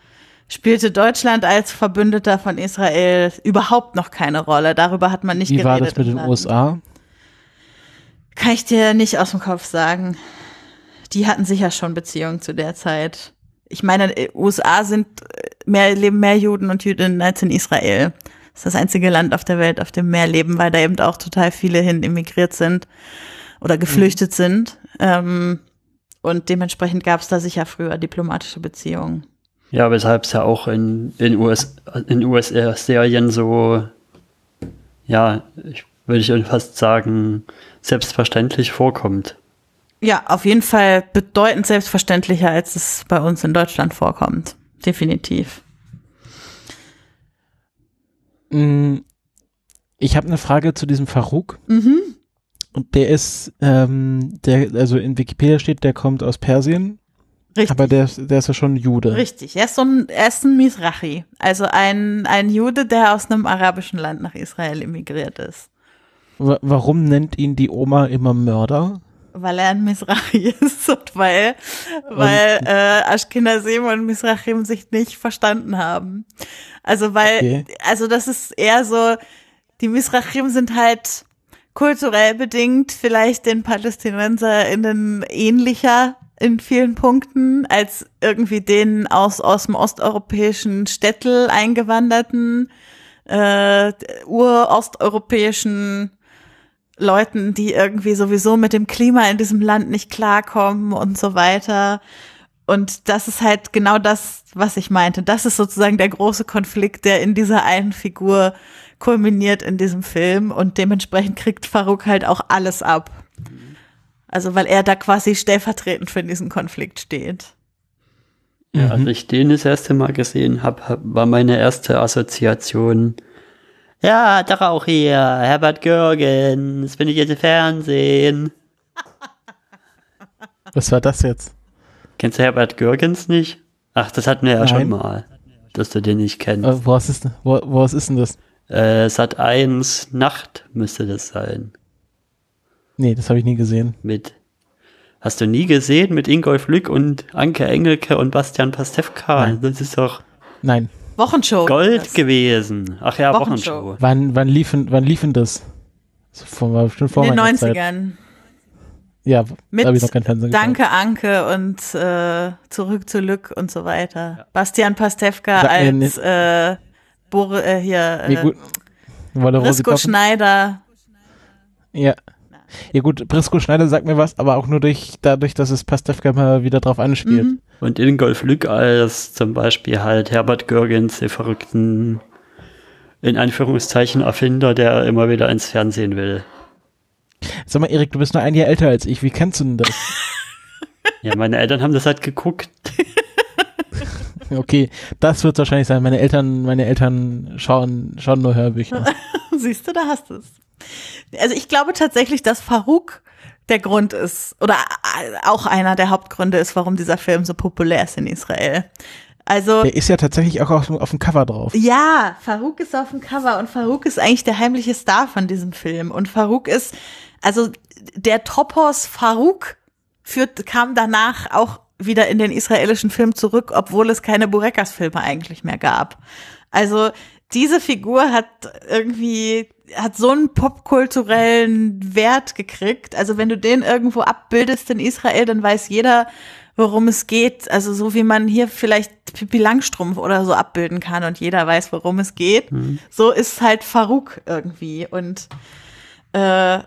spielte Deutschland als Verbündeter von Israel überhaupt noch keine Rolle. Darüber hat man nicht Wie geredet. Wie war das mit den USA? Kann ich dir nicht aus dem Kopf sagen. Die hatten sicher schon Beziehungen zu der Zeit. Ich meine, äh, USA sind äh, mehr, leben mehr Juden und Jüdinnen als in Israel. Das ist das einzige Land auf der Welt, auf dem mehr leben, weil da eben auch total viele hin emigriert sind oder geflüchtet mhm. sind. Ähm, und dementsprechend gab es da sicher früher diplomatische Beziehungen. Ja, weshalb es ja auch in, in, US, in US-Serien so, ja, ich würde ich fast sagen, selbstverständlich vorkommt. Ja, auf jeden Fall bedeutend selbstverständlicher, als es bei uns in Deutschland vorkommt. Definitiv. Mm, ich habe eine Frage zu diesem Farouk. Mhm. Und der ist, ähm, der, also in Wikipedia steht, der kommt aus Persien. Richtig. Aber der, der ist ja schon Jude. Richtig. Er ist so ein, er ist ein Misrachi. Also ein, ein Jude, der aus einem arabischen Land nach Israel emigriert ist. Warum nennt ihn die Oma immer Mörder? Weil er ein Misrachi ist und weil, weil äh, Ashkenazim und Misrachim sich nicht verstanden haben. Also weil, okay. also das ist eher so, die Misrachim sind halt kulturell bedingt vielleicht den PalästinenserInnen ähnlicher in vielen Punkten als irgendwie den aus, aus dem osteuropäischen Städtel eingewanderten, äh, urosteuropäischen Leuten, die irgendwie sowieso mit dem Klima in diesem Land nicht klarkommen und so weiter. Und das ist halt genau das, was ich meinte. Das ist sozusagen der große Konflikt, der in dieser einen Figur kulminiert in diesem Film. Und dementsprechend kriegt Farouk halt auch alles ab. Also weil er da quasi stellvertretend für diesen Konflikt steht. Ja, als ich den das erste Mal gesehen habe, war meine erste Assoziation. Ja, doch auch hier, Herbert Görgens, bin ich jetzt im Fernsehen. Was war das jetzt? Kennst du Herbert Görgens nicht? Ach, das hatten wir ja Nein. schon mal, dass du den nicht kennst. Äh, was ist, wo, was ist denn das? Äh, Sat 1 Nacht müsste das sein. Nee, das habe ich nie gesehen. Mit, hast du nie gesehen, mit Ingolf Lück und Anke Engelke und Bastian Pastewka? Nein. Das ist doch Nein. Wochenshow. Gold Das- gewesen. Ach ja, Wochenshow. Wochenshow. Wann, wann liefen, wann liefen das? Das vor, war bestimmt vor In den meiner Zeit. 90ern. Ja, Mit da habe ich noch kein Fernsehen geschaut. Danke Anke und äh, Zurück zu Lück und so weiter. Bastian Pastewka Sag als äh, Bor äh, hier äh, kochen? Schneider. Ja. Ja gut, Brisco Schneider sagt mir was, aber auch nur durch, dadurch, dass es Pastewka mal wieder drauf anspielt. Mhm. Und Ingolf Lück als zum Beispiel halt Herbert Görgens, den verrückten, in Anführungszeichen, Erfinder, der immer wieder ins Fernsehen will. Sag mal, Erik, du bist nur ein Jahr älter als ich. Wie kennst du denn das? Ja, meine Eltern haben das halt geguckt. Okay, das wird wahrscheinlich sein. Meine Eltern, meine Eltern schauen, schauen nur Hörbücher. Siehst du, da hast du es. Also ich glaube tatsächlich, dass Farouk der Grund ist oder auch einer der Hauptgründe ist, warum dieser Film so populär ist in Israel. Also Der ist ja tatsächlich auch auf, auf dem Cover drauf. Ja, Farouk ist auf dem Cover und Farouk ist eigentlich der heimliche Star von diesem Film. Und Farouk ist, also der Topos Farouk führt, kam danach auch wieder in den israelischen Film zurück, obwohl es keine Burekas-Filme eigentlich mehr gab. Also diese Figur hat irgendwie, hat so einen popkulturellen Wert gekriegt. Also wenn du den irgendwo abbildest in Israel, dann weiß jeder, worum es geht. Also so wie man hier vielleicht Pippi Langstrumpf oder so abbilden kann und jeder weiß, worum es geht. So ist halt Farouk irgendwie. Und äh,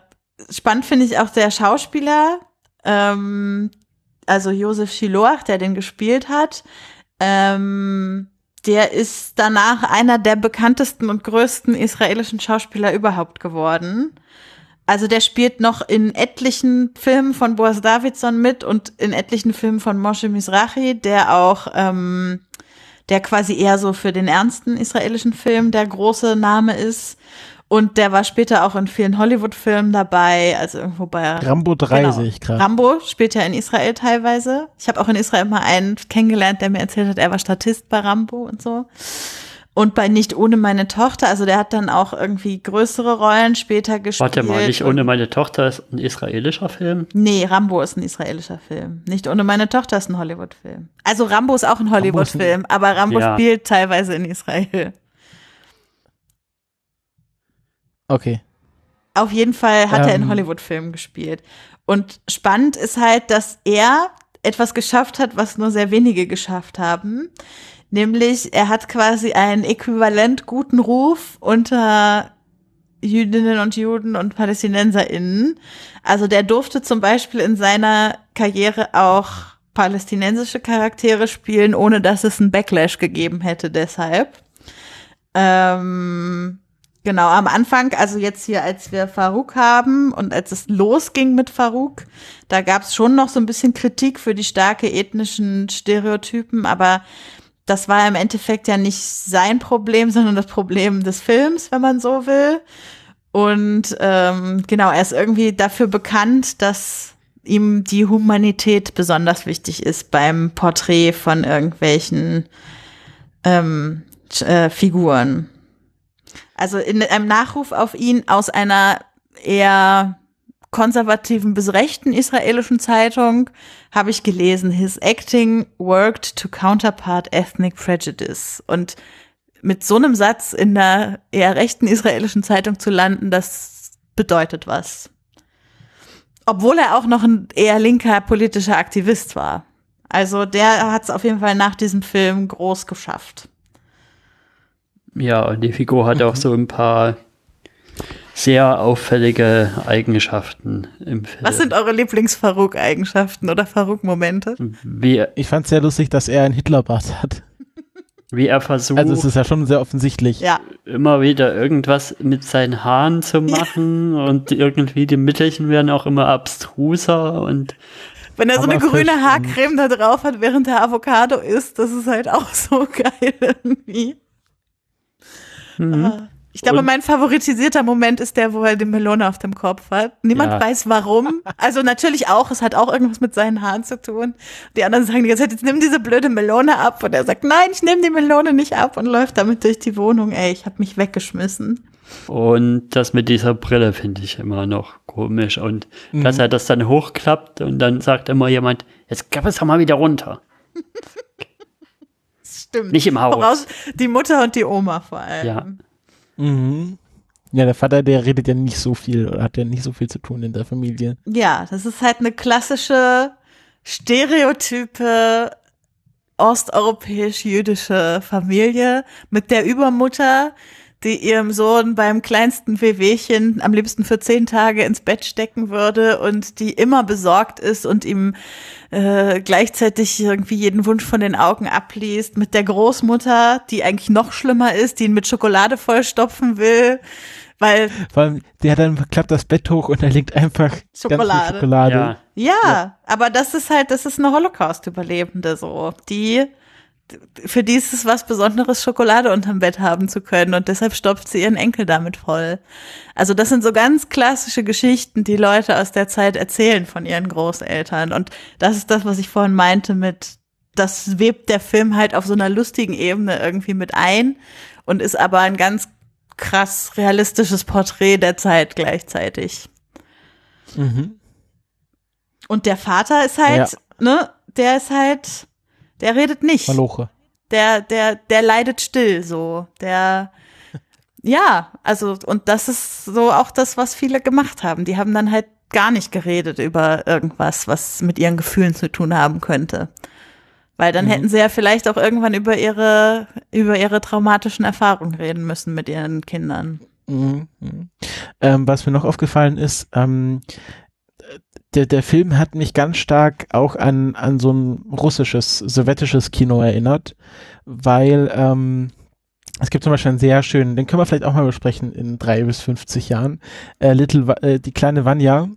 spannend finde ich auch der Schauspieler, ähm, also Josef Shiloach, der den gespielt hat. Ähm, der ist danach einer der bekanntesten und größten israelischen Schauspieler überhaupt geworden. Also der spielt noch in etlichen Filmen von Boaz Davidson mit und in etlichen Filmen von Moshe Mizrahi, der auch, ähm, der quasi eher so für den ernsten israelischen Film der große Name ist. Und der war später auch in vielen Hollywood-Filmen dabei, also irgendwo bei Rambo 3 Genau. sehe ich gerade. Rambo spielt ja in Israel teilweise. Ich habe auch in Israel mal einen kennengelernt, der mir erzählt hat, er war Statist bei Rambo und so. Und bei Nicht ohne meine Tochter, also der hat dann auch irgendwie größere Rollen später gespielt. Warte mal, nicht ohne meine Tochter ist ein israelischer Film. Nee, Rambo ist ein israelischer Film. Nicht ohne meine Tochter ist ein Hollywood-Film. Also Rambo ist auch ein Hollywood-Film, aber Rambo Ja. spielt teilweise in Israel. Okay. Auf jeden Fall hat er in Ähm. Hollywood-Filmen gespielt. Und spannend ist halt, dass er etwas geschafft hat, was nur sehr wenige geschafft haben. Nämlich, er hat quasi einen äquivalent guten Ruf unter Jüdinnen und Juden und PalästinenserInnen. Also der durfte zum Beispiel in seiner Karriere auch palästinensische Charaktere spielen, ohne dass es einen Backlash gegeben hätte deshalb. Ähm, genau, am Anfang, also jetzt hier, als wir Farouk haben und als es losging mit Farouk, da gab es schon noch so ein bisschen Kritik für die starke ethnischen Stereotypen, aber das war im Endeffekt ja nicht sein Problem, sondern das Problem des Films, wenn man so will. Und ähm, genau, er ist irgendwie dafür bekannt, dass ihm die Humanität besonders wichtig ist beim Porträt von irgendwelchen ähm, äh, Figuren. Also in einem Nachruf auf ihn aus einer eher konservativen bis rechten israelischen Zeitung habe ich gelesen, his acting worked to counterpart ethnic prejudice. Und mit so einem Satz in der eher rechten israelischen Zeitung zu landen, das bedeutet was. Obwohl er auch noch ein eher linker politischer Aktivist war. Also der hat es auf jeden Fall nach diesem Film groß geschafft. Ja, und die Figur hat auch so ein paar sehr auffällige Eigenschaften im Film. Was sind eure Lieblings-Farouk-Eigenschaften oder Farouk-Momente? wie, Ich fand es sehr lustig, dass er einen Hitlerbart hat. wie er versucht, Also es ist ja schon sehr offensichtlich. Ja, immer wieder irgendwas mit seinen Haaren zu machen und irgendwie die Mittelchen werden auch immer abstruser und wenn er so eine grüne frisch Haarcreme da drauf hat, während der Avocado isst, das ist halt auch so geil irgendwie. Mhm. Ah. Ich glaube, Und- mein favoritisierter Moment ist der, wo er die Melone auf dem Kopf hat. Niemand Ja. weiß warum. Also natürlich auch, es hat auch irgendwas mit seinen Haaren zu tun. Die anderen sagen die ganze Zeit, jetzt nimm diese blöde Melone ab. Und er sagt, nein, ich nehme die Melone nicht ab und läuft damit durch die Wohnung. Ey, ich habe mich weggeschmissen. Und das mit dieser Brille finde ich immer noch komisch. Und Mhm. dass er das dann hochklappt und dann sagt immer jemand, jetzt klapp es doch mal wieder runter. Das stimmt. Nicht im Haus. Voraus die Mutter und die Oma vor allem. Ja. Mhm. Ja, der Vater, der redet ja nicht so viel oder hat ja nicht so viel zu tun in der Familie. Ja, das ist halt eine klassische, stereotype osteuropäisch-jüdische Familie mit der Übermutter, die ihrem Sohn beim kleinsten Wehwehchen am liebsten für zehn Tage ins Bett stecken würde und die immer besorgt ist und ihm äh, gleichzeitig irgendwie jeden Wunsch von den Augen abliest, mit der Großmutter, die eigentlich noch schlimmer ist, die ihn mit Schokolade vollstopfen will, weil Vor allem, der dann klappt das Bett hoch und er legt einfach ganz Schokolade. viel Schokolade. Ja. Ja, aber das ist halt, das ist eine Holocaust-Überlebende so. Die, für die ist es was Besonderes, Schokolade unterm Bett haben zu können und deshalb stopft sie ihren Enkel damit voll. Also das sind so ganz klassische Geschichten, die Leute aus der Zeit erzählen von ihren Großeltern und das ist das, was ich vorhin meinte mit, das webt der Film halt auf so einer lustigen Ebene irgendwie mit ein und ist aber ein ganz krass realistisches Porträt der Zeit gleichzeitig. Mhm. Und der Vater ist halt, ne, der ist halt, der redet nicht. Maloche. Der, der, der leidet still so. Der, ja, also, und das ist so auch das, was viele gemacht haben. Die haben dann halt gar nicht geredet über irgendwas, was mit ihren Gefühlen zu tun haben könnte. Weil dann Mhm. hätten sie ja vielleicht auch irgendwann über ihre, über ihre traumatischen Erfahrungen reden müssen mit ihren Kindern. Mhm. mhm. Ähm, was mir noch aufgefallen ist, ähm, der, der Film hat mich ganz stark auch an, an so ein russisches, sowjetisches Kino erinnert, weil ähm, es gibt zum Beispiel einen sehr schönen, den können wir vielleicht auch mal besprechen in drei bis 50 Jahren, äh, Little, äh, die kleine Vanya.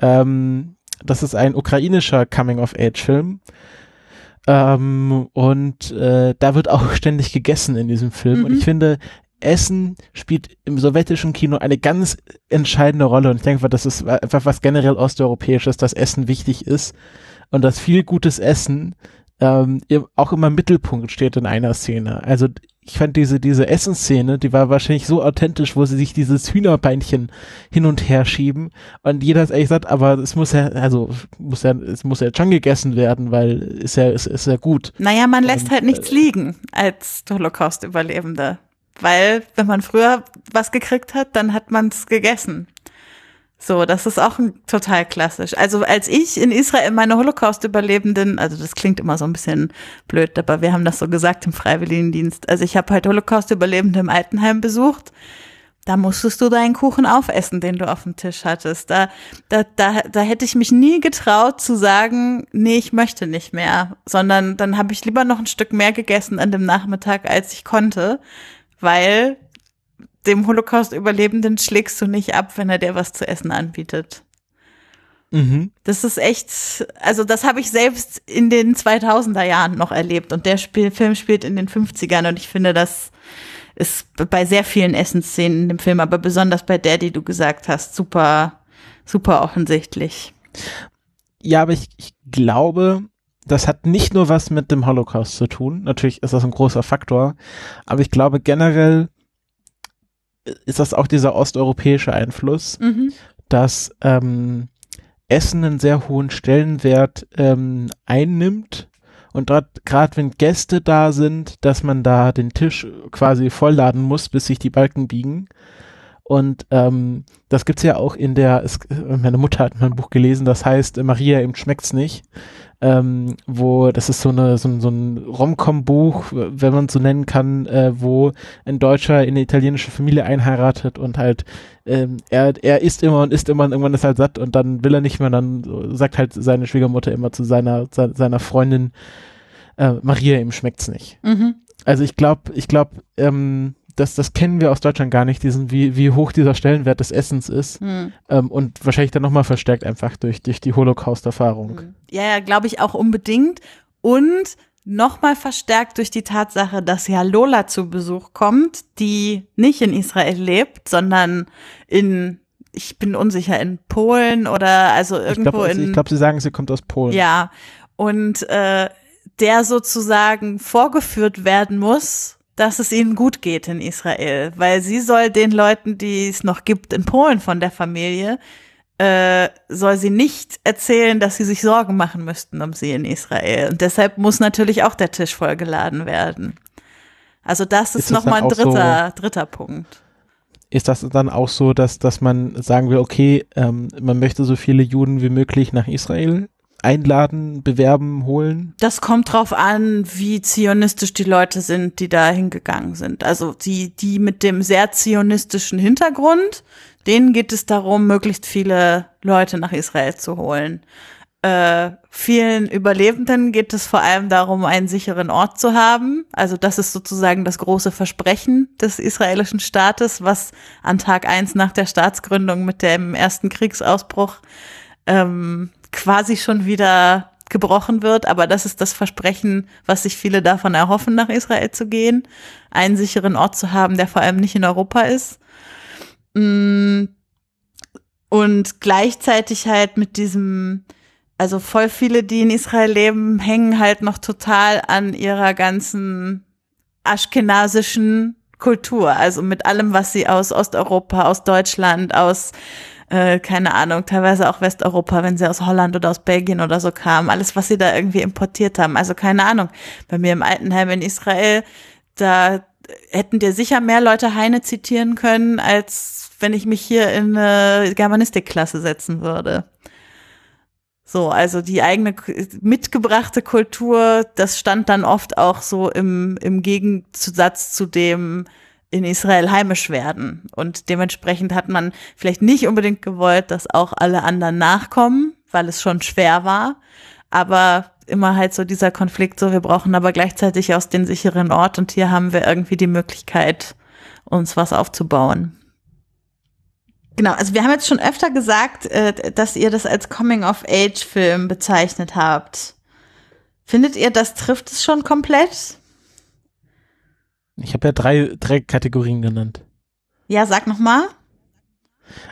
Ähm, das ist ein ukrainischer Coming-of-Age-Film. Ähm, und äh, da wird auch ständig gegessen in diesem Film. Und Mhm. ich finde, Essen spielt im sowjetischen Kino eine ganz entscheidende Rolle. Und ich denke, das ist einfach was generell osteuropäisches, dass Essen wichtig ist und dass viel gutes Essen ähm, auch immer im Mittelpunkt steht in einer Szene. Also ich fand diese, diese Essensszene, die war wahrscheinlich so authentisch, wo sie sich dieses Hühnerbeinchen hin und her schieben und jeder hat ehrlich gesagt, aber es muss ja, also muss ja, es muss ja schon gegessen werden, weil ist ja, ist, ist ja gut. Naja, man lässt Und, halt nichts äh, liegen als Holocaust-Überlebende. Weil, wenn man früher was gekriegt hat, dann hat man es gegessen. So, das ist auch ein, total klassisch. Also als ich in Israel meine Holocaust-Überlebenden, also das klingt immer so ein bisschen blöd, aber wir haben das so gesagt im Freiwilligendienst. Also ich habe halt Holocaust-Überlebende im Altenheim besucht. Da musstest du deinen Kuchen aufessen, den du auf dem Tisch hattest. Da, da, da, da hätte ich mich nie getraut zu sagen, nee, ich möchte nicht mehr, sondern dann habe ich lieber noch ein Stück mehr gegessen an dem Nachmittag, als ich konnte, weil dem Holocaust-Überlebenden schlägst du nicht ab, wenn er dir was zu essen anbietet. Mhm. Das ist echt, also das habe ich selbst in den 2000er Jahren noch erlebt und der Spiel, Film spielt in den 50ern und ich finde, das ist bei sehr vielen Essensszenen in dem Film, aber besonders bei der, die du gesagt hast, super, super offensichtlich. Ja, aber ich, ich glaube, das hat nicht nur was mit dem Holocaust zu tun. Natürlich ist das ein großer Faktor, aber ich glaube generell ist das auch dieser osteuropäische Einfluss, Mhm. dass ähm, Essen einen sehr hohen Stellenwert ähm, einnimmt und dort gerade wenn Gäste da sind, dass man da den Tisch quasi vollladen muss, bis sich die Balken biegen. Und ähm, das gibt's ja auch in der, es, meine Mutter hat mein Buch gelesen, das heißt Maria, ihm schmeckt's nicht. Ähm, wo, das ist so eine, so, ein- so ein Rom-Com-Buch, wenn man es so nennen kann, äh, wo ein Deutscher in eine italienische Familie einheiratet und halt ähm, er, er isst immer und isst immer und irgendwann ist halt satt und dann will er nicht mehr, dann sagt halt seine Schwiegermutter immer zu seiner, se- seiner Freundin, äh, Maria, ihm schmeckt's nicht. Mhm. Also ich glaube, ich glaube, ähm, das, das kennen wir aus Deutschland gar nicht, diesen, wie, wie hoch dieser Stellenwert des Essens ist. Hm. Ähm, und wahrscheinlich dann nochmal verstärkt einfach durch, durch die Holocaust-Erfahrung. Ja, ja, glaube ich auch unbedingt. Und nochmal verstärkt durch die Tatsache, dass ja Lola zu Besuch kommt, die nicht in Israel lebt, sondern in, ich bin unsicher, in Polen oder also Ich irgendwo glaube, in. ich glaub, sie sagen, sie kommt aus Polen. Ja, und äh, der sozusagen vorgeführt werden muss, dass es ihnen gut geht in Israel, weil sie soll den Leuten, die es noch gibt in Polen von der Familie, äh, soll sie nicht erzählen, dass sie sich Sorgen machen müssten um sie in Israel. Und deshalb muss natürlich auch der Tisch vollgeladen werden. Also das ist, Ist nochmal ein auch so- dritter, dritter Punkt. Ist das dann auch so, dass, dass man sagen will, okay, ähm, man möchte so viele Juden wie möglich nach Israel einladen, bewerben, holen? Das kommt drauf an, wie zionistisch die Leute sind, die da hingegangen sind. Also die, die mit dem sehr zionistischen Hintergrund, denen geht es darum, möglichst viele Leute nach Israel zu holen. Äh, vielen Überlebenden geht es vor allem darum, einen sicheren Ort zu haben. Also das ist sozusagen das große Versprechen des israelischen Staates, was an Tag eins nach der Staatsgründung mit dem ersten Kriegsausbruch ähm, quasi schon wieder gebrochen wird, aber das ist das Versprechen, was sich viele davon erhoffen, nach Israel zu gehen, einen sicheren Ort zu haben, der vor allem nicht in Europa ist. Mm, Und gleichzeitig halt mit diesem, also voll viele, die in Israel leben, hängen halt noch total an ihrer ganzen aschkenasischen Kultur, also mit allem, was sie aus Osteuropa, aus Deutschland, aus äh, keine Ahnung, teilweise auch Westeuropa, wenn sie aus Holland oder aus Belgien oder so kamen, alles, was sie da irgendwie importiert haben. Also keine Ahnung. Bei mir im Altenheim in Israel, da hätten dir sicher mehr Leute Heine zitieren können, als wenn ich mich hier in eine Germanistikklasse setzen würde. So, also die eigene mitgebrachte Kultur, das stand dann oft auch so im, im Gegensatz zu dem in Israel heimisch werden. Und dementsprechend hat man vielleicht nicht unbedingt gewollt, dass auch alle anderen nachkommen, weil es schon schwer war. Aber immer halt so dieser Konflikt, so wir brauchen aber gleichzeitig aus den sicheren Ort und hier haben wir irgendwie die Möglichkeit, uns was aufzubauen. Genau, also wir haben jetzt schon öfter gesagt, äh, dass ihr das als Coming-of-Age-Film bezeichnet habt. Findet ihr, das trifft es schon komplett? Ich habe ja drei, drei Kategorien genannt. Ja, sag noch mal.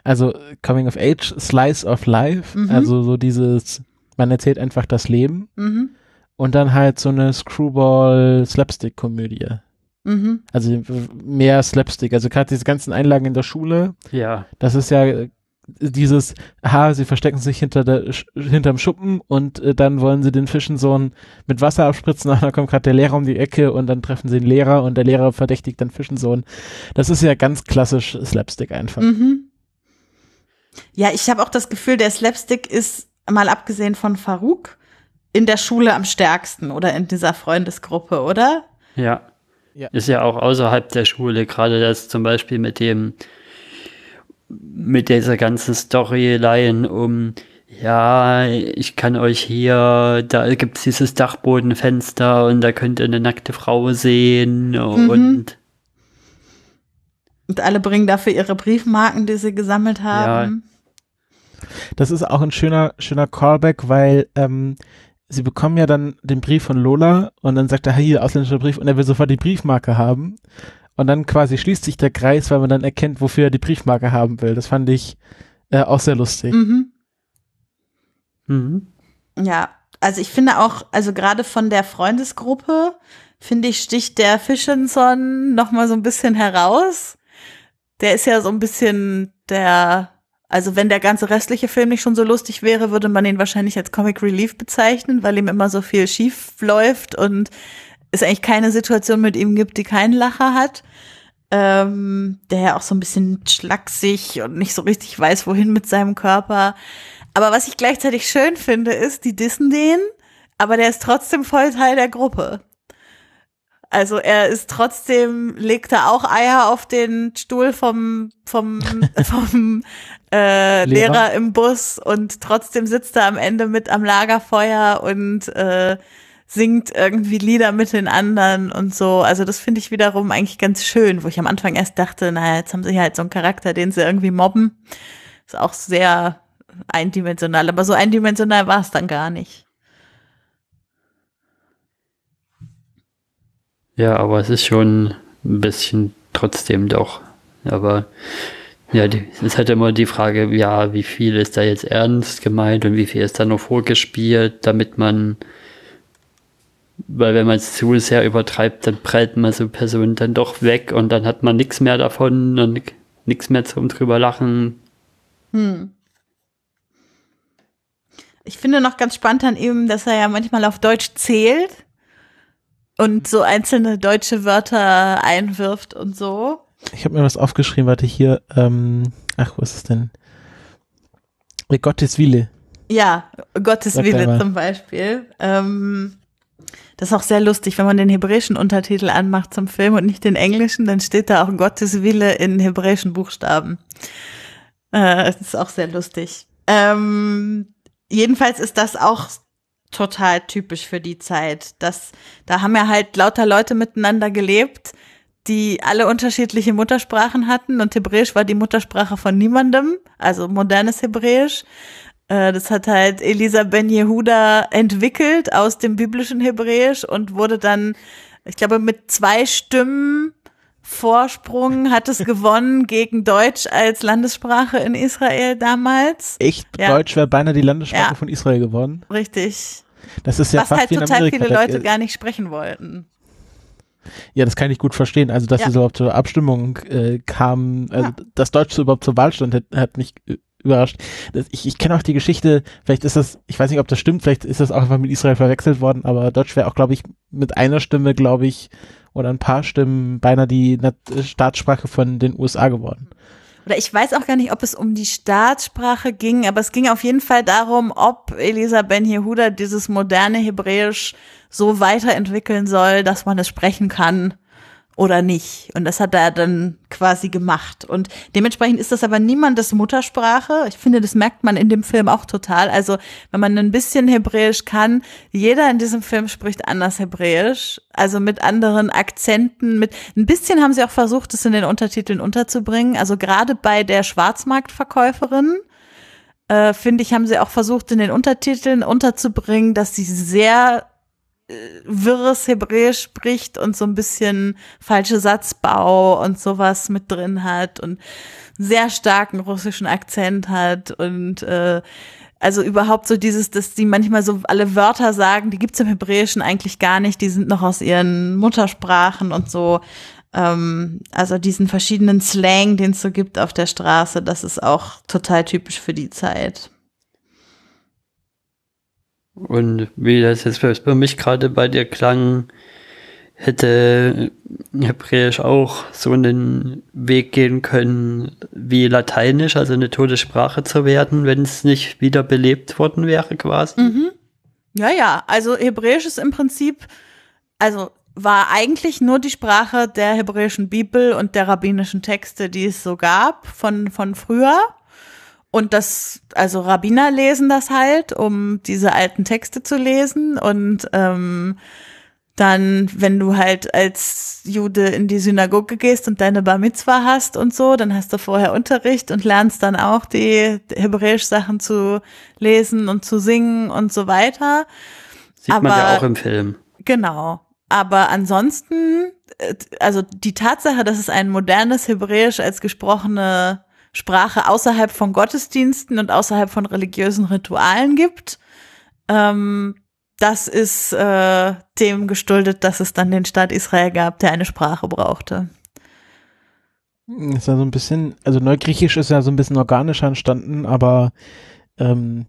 Also Coming of Age, Slice of Life, Mhm. also so dieses, man erzählt einfach das Leben Mhm. und dann halt so eine Screwball-Slapstick-Komödie. Mhm. Also mehr Slapstick, also gerade diese ganzen Einlagen in der Schule, Ja, das ist ja dieses, aha, sie verstecken sich hinter der, Sch- hinterm Schuppen und äh, dann wollen sie den Fischen so ein, mit Wasser abspritzen, und dann kommt gerade der Lehrer um die Ecke und dann treffen sie den Lehrer und der Lehrer verdächtigt dann Fischensohn. Das ist ja ganz klassisch Slapstick einfach. Mhm. Ja, ich habe auch das Gefühl, der Slapstick ist, mal abgesehen von Farouk, in der Schule am stärksten oder in dieser Freundesgruppe, oder? ja. Ja. Ist ja auch außerhalb der Schule, gerade das zum Beispiel mit dem, mit dieser ganzen Storyline um, ja, ich kann euch hier, da gibt's dieses Dachbodenfenster und da könnt ihr eine nackte Frau sehen und Und alle bringen dafür ihre Briefmarken, die sie gesammelt haben. Das ist auch ein schöner, schöner Callback, weil ähm, sie bekommen ja dann den Brief von Lola und dann sagt er, hier, ausländischer Brief und er will sofort die Briefmarke haben. Und dann quasi schließt sich der Kreis, weil man dann erkennt, wofür er die Briefmarke haben will. Das fand ich äh, auch sehr lustig. Mhm. mhm. Ja, also ich finde auch, also gerade von der Freundesgruppe, finde ich, sticht der Fischenson noch mal so ein bisschen heraus. Der ist ja so ein bisschen der, also wenn der ganze restliche Film nicht schon so lustig wäre, würde man ihn wahrscheinlich als Comic Relief bezeichnen, weil ihm immer so viel schief läuft und es eigentlich keine Situation mit ihm gibt, die keinen Lacher hat. ähm, der ja auch so ein bisschen schlaksig und nicht so richtig weiß, wohin mit seinem Körper. Aber was ich gleichzeitig schön finde, ist, die dissen den, aber der ist trotzdem voll Teil der Gruppe. Also er ist trotzdem, legt da auch Eier auf den Stuhl vom, vom, vom äh, Lehrer. Lehrer im Bus und trotzdem sitzt er am Ende mit am Lagerfeuer und äh, singt irgendwie Lieder mit den anderen und so. Also das finde ich wiederum eigentlich ganz schön, wo ich am Anfang erst dachte, naja, jetzt haben sie halt so einen Charakter, den sie irgendwie mobben. Ist auch sehr eindimensional, aber so eindimensional war es dann gar nicht. Ja, aber es ist schon ein bisschen trotzdem doch. Aber ja, die, es ist halt immer die Frage, ja, wie viel ist da jetzt ernst gemeint und wie viel ist da noch vorgespielt, damit man, weil wenn man es zu sehr übertreibt, dann prellt man so Personen dann doch weg und dann hat man nichts mehr davon und nichts mehr zum drüber lachen. Hm. Ich finde noch ganz spannend an ihm, dass er ja manchmal auf Deutsch zählt und so einzelne deutsche Wörter einwirft und so. Ich habe mir was aufgeschrieben, warte hier, ähm, ach, was ist es denn? Gottes Wille. Ja, Gottes Sag Wille zum Beispiel. Ähm, das ist auch sehr lustig, wenn man den hebräischen Untertitel anmacht zum Film und nicht den englischen, dann steht da auch Gottes Wille in hebräischen Buchstaben. Äh, das ist auch sehr lustig. Ähm, jedenfalls ist das auch total typisch für die Zeit. Das, da haben ja halt lauter Leute miteinander gelebt, die alle unterschiedliche Muttersprachen hatten und Hebräisch war die Muttersprache von niemandem, also modernes Hebräisch. Äh, das hat halt Elisa Ben Yehuda entwickelt aus dem biblischen Hebräisch und wurde dann, ich glaube, mit zwei Stimmen Vorsprung hat es gewonnen gegen Deutsch als Landessprache in Israel damals. Echt? Ja. Deutsch wäre beinahe die Landessprache ja. von Israel geworden? Richtig. Das ist ja Was fast halt total Amerika. viele Leute gar nicht sprechen wollten. Ja, das kann ich gut verstehen. Also, dass ja. es überhaupt zur Abstimmung äh, kam, also, ja. dass Deutsch überhaupt zur Wahl stand, hat, hat mich überrascht. Ich ich kenne auch die Geschichte, vielleicht ist das, ich weiß nicht, ob das stimmt, vielleicht ist das auch einfach mit Israel verwechselt worden, aber Deutsch wäre auch, glaube ich, mit einer Stimme, glaube ich, oder ein paar Stimmen beinahe die Staatssprache von den USA geworden oder ich weiß auch gar nicht, ob es um die Staatssprache ging, aber es ging auf jeden Fall darum, ob Elisa Ben Yehuda dieses moderne Hebräisch so weiterentwickeln soll, dass man es sprechen kann oder nicht. Und das hat er dann quasi gemacht. Und dementsprechend ist das aber niemandes Muttersprache. Ich finde, das merkt man in dem Film auch total. Also, wenn man ein bisschen Hebräisch kann, jeder in diesem Film spricht anders Hebräisch. Also mit anderen Akzenten, mit, ein bisschen haben sie auch versucht, es in den Untertiteln unterzubringen. Also gerade bei der Schwarzmarktverkäuferin, äh, finde ich, haben sie auch versucht, in den Untertiteln unterzubringen, dass sie sehr wirres Hebräisch spricht und so ein bisschen falsche Satzbau und sowas mit drin hat und sehr starken russischen Akzent hat und äh, also überhaupt so dieses, dass die manchmal so alle Wörter sagen, die gibt's im Hebräischen eigentlich gar nicht, die sind noch aus ihren Muttersprachen und so. Ähm, also diesen verschiedenen Slang, den es so gibt auf der Straße, das ist auch total typisch für die Zeit. Und wie das jetzt für mich gerade bei dir klang, hätte Hebräisch auch so einen Weg gehen können wie Lateinisch, also eine tote Sprache zu werden, wenn es nicht wieder belebt worden wäre quasi. Mhm. Ja, ja, also Hebräisch ist im Prinzip, also war eigentlich nur die Sprache der hebräischen Bibel und der rabbinischen Texte, die es so gab von, von früher. Und das, also Rabbiner lesen das halt, um diese alten Texte zu lesen. Und ähm, dann, wenn du halt als Jude in die Synagoge gehst und deine Bar Mitzvah hast und so, dann hast du vorher Unterricht und lernst dann auch die hebräisch Sachen zu lesen und zu singen und so weiter. Sieht Aber, man ja auch im Film. Genau. Aber ansonsten, äh, also die Tatsache, dass es ein modernes Hebräisch als gesprochene Sprache außerhalb von Gottesdiensten und außerhalb von religiösen Ritualen gibt. Ähm, das ist äh, dem geschuldet, dass es dann den Staat Israel gab, der eine Sprache brauchte. Ist ja so ein bisschen, also Neugriechisch ist ja so ein bisschen organischer entstanden, aber ähm,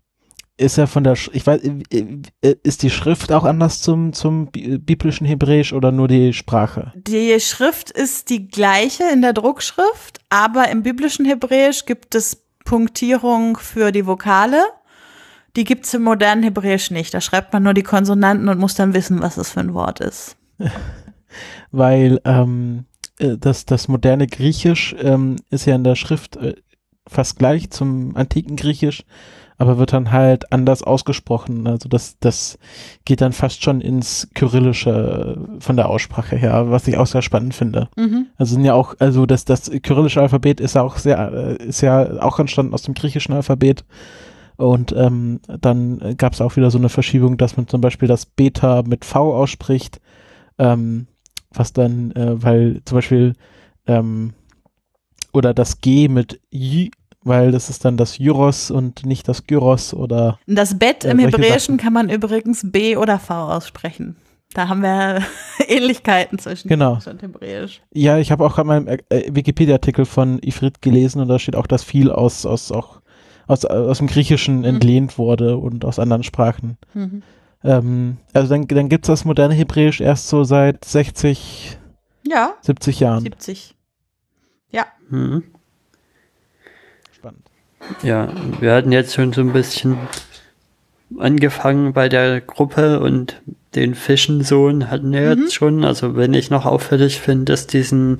ist ja von der, Sch ich weiß, äh, äh, ist die Schrift auch anders zum, zum bi- biblischen Hebräisch oder nur die Sprache? Die Schrift ist die gleiche in der Druckschrift, aber im biblischen Hebräisch gibt es Punktierung für die Vokale. Die gibt es im modernen Hebräisch nicht. Da schreibt man nur die Konsonanten und muss dann wissen, was das für ein Wort ist. Weil ähm, äh, das, das moderne Griechisch ähm, ist ja in der Schrift äh, fast gleich zum antiken Griechisch, aber wird dann halt anders ausgesprochen. Also das, das geht dann fast schon ins Kyrillische von der Aussprache her, was ich auch sehr spannend finde. Mhm. Also sind ja auch, also das, das kyrillische Alphabet ist ja auch sehr, ist ja auch entstanden aus dem griechischen Alphabet. Und ähm, dann gab es auch wieder so eine Verschiebung, dass man zum Beispiel das Beta mit V ausspricht, ähm, was dann, äh, weil zum Beispiel ähm, oder das G mit J, weil das ist dann das Juros und nicht das Gyros oder Das Bett Ja, im Hebräischen kann man übrigens B oder V aussprechen. Da haben wir Ähnlichkeiten zwischen Genau. Griechisch und Hebräisch. Ja, ich habe auch gerade mal äh, Wikipedia-Artikel von Ifrit gelesen und da steht auch, dass viel aus, aus, auch aus, aus dem Griechischen entlehnt wurde und aus anderen Sprachen. Mhm. Ähm, also dann, dann gibt es das moderne Hebräisch erst so seit 60, Ja, 70 Jahren. 70. Mhm. Ja, wir hatten jetzt schon so ein bisschen angefangen bei der Gruppe und den Fischensohn hatten wir Mhm. jetzt schon. Also wenn ich noch auffällig finde, ist diesen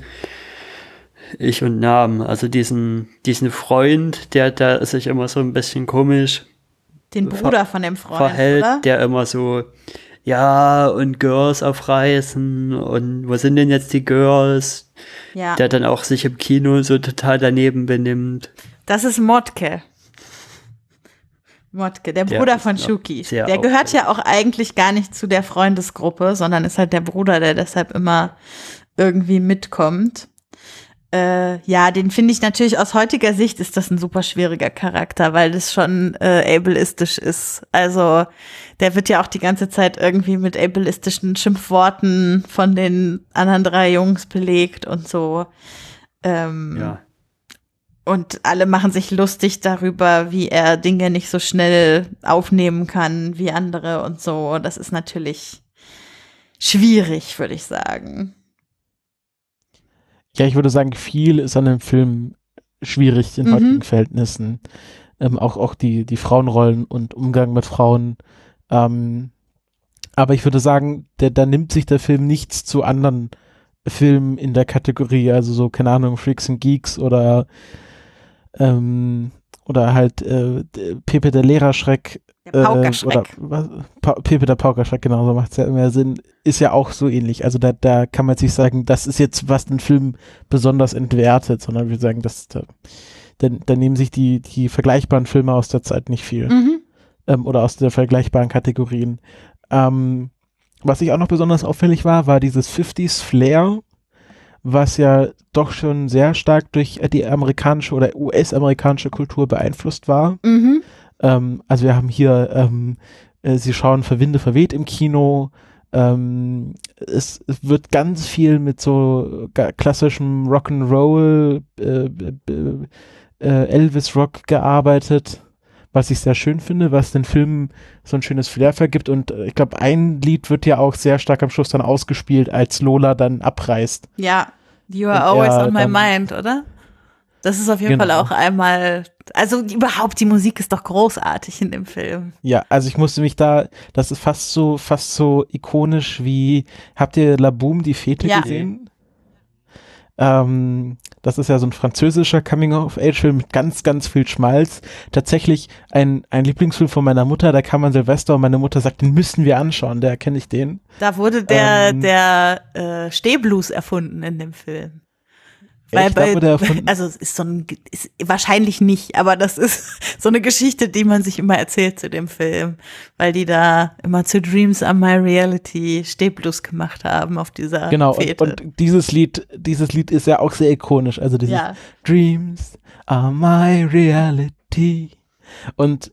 Ich und Namen, also diesen, diesen Freund, der da sich immer so ein bisschen komisch Den Bruder von dem Freund, verhält, oder? der immer so, ja, und Girls auf Reisen und wo sind denn jetzt die Girls? Ja, Der dann auch sich im Kino so total daneben benimmt. Das ist Motke. Motke, der Der Bruder von sehr Der gehört ja auch eigentlich gar nicht zu der Freundesgruppe, sondern ist halt der Bruder, der deshalb immer irgendwie mitkommt. Äh, ja, den finde ich natürlich aus heutiger Sicht ist das ein super schwieriger Charakter, weil das schon äh, ableistisch ist. Also der wird ja auch die ganze Zeit irgendwie mit ableistischen Schimpfworten von den anderen drei Jungs belegt und so. Ähm, Ja. Und alle machen sich lustig darüber, wie er Dinge nicht so schnell aufnehmen kann wie andere und so. Das ist natürlich schwierig, würde ich sagen. Ja, ich würde sagen, viel ist an dem Film schwierig in Mhm. heutigen Verhältnissen. Ähm, auch, auch die, die Frauenrollen und Umgang mit Frauen. Ähm, aber ich würde sagen, der, da nimmt sich der Film nichts zu anderen Filmen in der Kategorie, also so, keine Ahnung, Freaks and Geeks oder ähm, oder halt äh, Pepe der Lehrerschreck Der äh, oder Paukerschreck. was, pa Pepe der Paukerschreck, genau, so macht es ja immer Sinn. Ist ja auch so ähnlich. Also da, da kann man jetzt nicht sagen, das ist jetzt, was den Film besonders entwertet, sondern wir sagen, dass da, da, da nehmen sich die, die vergleichbaren Filme aus der Zeit nicht viel. Mhm. Ähm, oder aus der vergleichbaren Kategorien. Ähm, was ich auch noch besonders auffällig war, war dieses 50s Flair, was ja doch schon sehr stark durch die amerikanische oder US-amerikanische Kultur beeinflusst war. Mhm. Ähm, also wir haben hier, ähm, äh, sie schauen Verwinde verweht im Kino. Ähm, es, es wird ganz viel mit so klassischem Rock'n'Roll, äh, äh, äh, Elvis Rock gearbeitet, was ich sehr schön finde, was den Film so ein schönes Flair vergibt. Und äh, ich glaube, ein Lied wird ja auch sehr stark am Schluss dann ausgespielt, als Lola dann abreißt. Ja, you are always on my mind, oder? Das ist auf jeden Genau. Fall auch einmal, also überhaupt die Musik ist doch großartig in dem Film. Ja, also ich musste mich da, das ist fast so, fast so ikonisch wie, habt ihr La Boom, die Fete Ja. gesehen? Ähm, das ist ja so ein französischer Coming-of-Age-Film mit ganz, ganz viel Schmalz. Tatsächlich ein, ein Lieblingsfilm von meiner Mutter, da kam man Silvester und meine Mutter sagt, den müssen wir anschauen, der kenne ich den. Da wurde der, Ähm. der äh, Stehblues erfunden in dem Film. Weil Echt? Bei, also es ist so ein, ist wahrscheinlich nicht, aber das ist so eine Geschichte, die man sich immer erzählt zu dem Film, weil die da immer zu Dreams are my reality Stehblues gemacht haben auf dieser Genau, und, und dieses Lied, dieses Lied ist ja auch sehr ikonisch, also dieses ja, Dreams are my reality. Und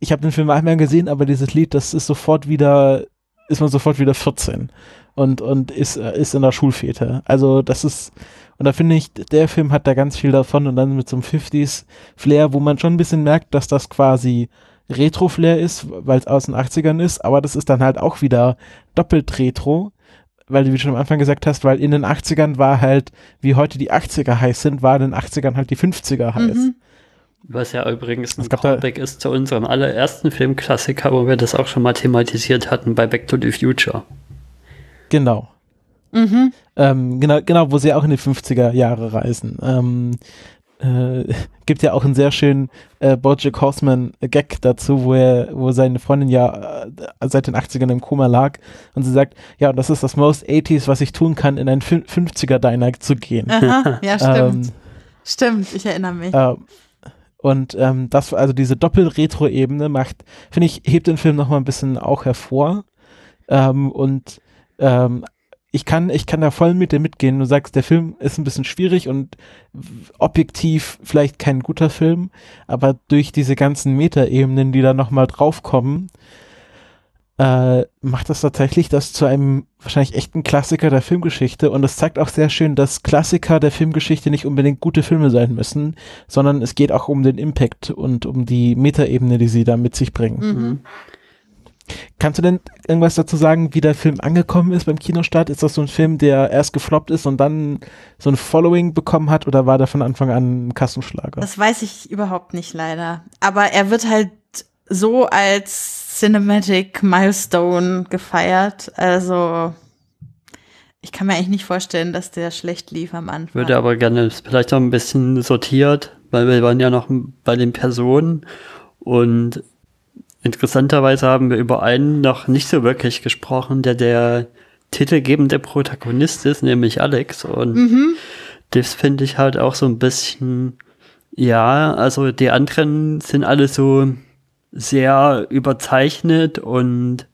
ich habe den Film einmal gesehen, aber dieses Lied, das ist sofort wieder, ist man sofort wieder 14 und, und ist, äh, ist in der Schulfete. Also das ist, und da finde ich, der Film hat da ganz viel davon und dann mit so einem 50s Flair, wo man schon ein bisschen merkt, dass das quasi Retro-Flair ist, weil es aus den 80ern ist, aber das ist dann halt auch wieder doppelt Retro, weil du wie schon am Anfang gesagt hast, weil in den 80ern war halt, wie heute die 80er heiß sind, war in den 80ern halt die 50er heiß. Mhm. Was ja übrigens ein Callback ist zu unserem allerersten Filmklassiker, wo wir das auch schon mal thematisiert hatten bei Back to the Future. Genau. Mhm. Ähm, genau, genau, wo sie auch in die 50er Jahre reisen. Ähm, äh, gibt ja auch einen sehr schönen äh, Bojack Horseman Gag dazu, wo er, wo seine Freundin ja äh, seit den 80ern im Koma lag und sie sagt, ja, das ist das most 80s, was ich tun kann, in einen Fün- 50er Diner zu gehen. Aha, ja, stimmt. Ähm, stimmt, ich erinnere mich. Ähm, und ähm, das, also diese Doppel-Retro-Ebene macht, finde ich, hebt den Film nochmal ein bisschen auch hervor. Ähm, und ähm, ich kann, ich kann da voll mit dir mitgehen. Du sagst, der Film ist ein bisschen schwierig und objektiv vielleicht kein guter Film, aber durch diese ganzen Metaebenen, die da nochmal draufkommen, äh, macht das tatsächlich das zu einem wahrscheinlich echten Klassiker der Filmgeschichte und es zeigt auch sehr schön, dass Klassiker der Filmgeschichte nicht unbedingt gute Filme sein müssen, sondern es geht auch um den Impact und um die Metaebene, die sie da mit sich bringen. Mhm. Kannst du denn irgendwas dazu sagen, wie der Film angekommen ist beim Kinostart? Ist das so ein Film, der erst gefloppt ist und dann so ein Following bekommen hat oder war der von Anfang an ein Kassenschlager? Das weiß ich überhaupt nicht leider. Aber er wird halt so als Cinematic Milestone gefeiert. Also ich kann mir eigentlich nicht vorstellen, dass der schlecht lief am Anfang. Würde aber gerne vielleicht noch ein bisschen sortiert, weil wir waren ja noch bei den Personen und interessanterweise haben wir über einen noch nicht so wirklich gesprochen, der der titelgebende Protagonist ist, nämlich Alex und mhm. das finde ich halt auch so ein bisschen, ja, also die anderen sind alle so sehr überzeichnet und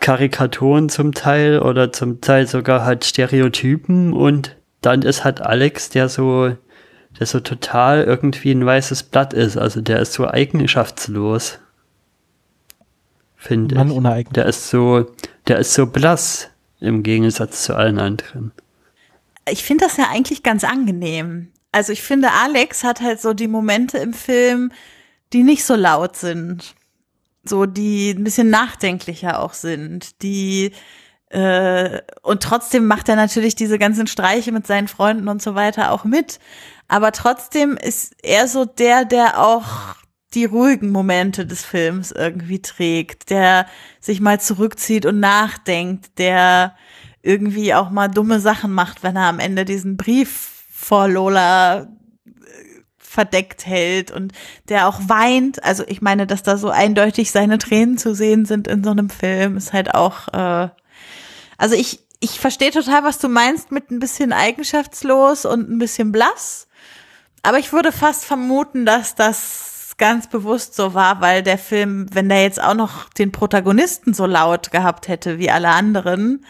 Karikaturen zum Teil oder zum Teil sogar halt Stereotypen und dann ist halt Alex, der so, der so total irgendwie ein weißes Blatt ist, also der ist so eigenschaftslos. Finde Mann ich. ohne Eigen. Der ist so, der ist so blass im Gegensatz zu allen anderen. Ich finde das ja eigentlich ganz angenehm. Also ich finde, Alex hat halt so die Momente im Film, die nicht so laut sind. So, die ein bisschen nachdenklicher auch sind, die äh, und trotzdem macht er natürlich diese ganzen Streiche mit seinen Freunden und so weiter auch mit. Aber trotzdem ist er so der, der auch die ruhigen Momente des Films irgendwie trägt, der sich mal zurückzieht und nachdenkt, der irgendwie auch mal dumme Sachen macht, wenn er am Ende diesen Brief vor Lola äh, verdeckt hält und der auch weint. Also ich meine, dass da so eindeutig seine Tränen zu sehen sind in so einem Film, ist halt auch, äh, also ich, ich verstehe total, was du meinst mit ein bisschen eigenschaftslos und ein bisschen blass. Aber ich würde fast vermuten, dass das ganz bewusst so war, weil der Film, wenn der jetzt auch noch den Protagonisten so laut gehabt hätte wie alle anderen,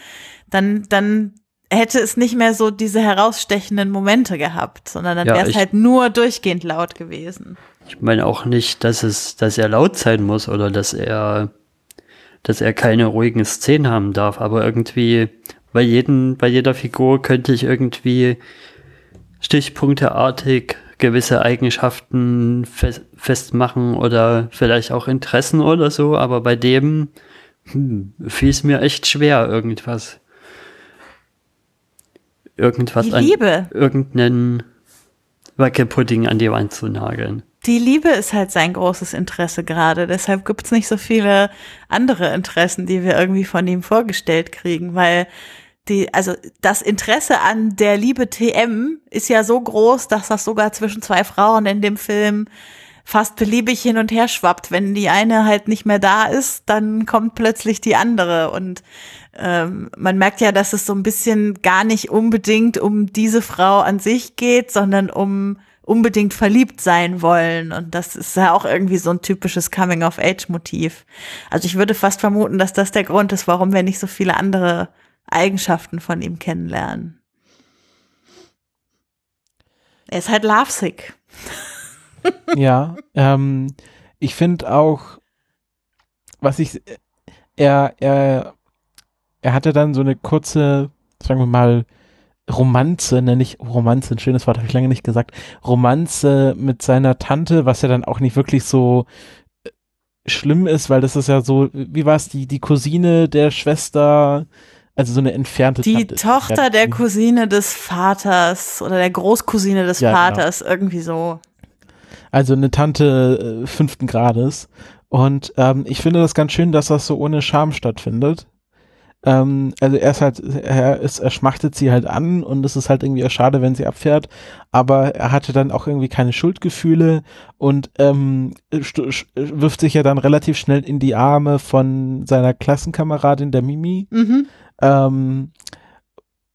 dann, dann hätte es nicht mehr so diese herausstechenden Momente gehabt, sondern dann Ja, wäre es halt nur durchgehend laut gewesen. Ich meine auch nicht, dass es, dass er laut sein muss oder dass er, dass er keine ruhigen Szenen haben darf, aber irgendwie bei jedem, bei jeder Figur könnte ich irgendwie stichpunkteartig gewisse Eigenschaften fest, festmachen oder vielleicht auch Interessen oder so, aber bei dem hm, fiel es mir echt schwer, irgendwas. Irgendwas Die an Liebe. irgendeinen Wackelpudding an die Wand zu nageln. Die Liebe ist halt sein großes Interesse gerade. Deshalb gibt's nicht so viele andere Interessen, die wir irgendwie von ihm vorgestellt kriegen, weil die, also das Interesse an der Liebe TM ist ja so groß, dass das sogar zwischen zwei Frauen in dem Film fast beliebig hin und her schwappt. Wenn die eine halt nicht mehr da ist, dann kommt plötzlich die andere. Und ähm, man merkt ja, dass es so ein bisschen gar nicht unbedingt um diese Frau an sich geht, sondern um unbedingt verliebt sein wollen. Und das ist ja auch irgendwie so ein typisches Coming-of-Age-Motiv. Also ich würde fast vermuten, dass das der Grund ist, warum wir nicht so viele andere Eigenschaften von ihm kennenlernen. Er ist halt lovesick. ja, ähm, ich finde auch, was ich, er, er, er hatte dann so eine kurze, sagen wir mal, Romanze, nenne ich Romanze, ein schönes Wort, habe ich lange nicht gesagt, Romanze mit seiner Tante, was ja dann auch nicht wirklich so schlimm ist, weil das ist ja so, wie war es, die, die Cousine der Schwester, also so eine entfernte Die Tante. Tochter der Cousine des Vaters oder der Großcousine des Ja, genau. Vaters, irgendwie so. Also eine Tante äh, fünften Grades. Und ähm, ich finde das ganz schön, dass das so ohne Scham stattfindet. Ähm, also er ist halt, er, ist, er schmachtet sie halt an und es ist halt irgendwie schade, wenn sie abfährt, aber er hatte dann auch irgendwie keine Schuldgefühle und ähm, wirft sich ja dann relativ schnell in die Arme von seiner Klassenkameradin, der Mimi. Mhm. Ähm,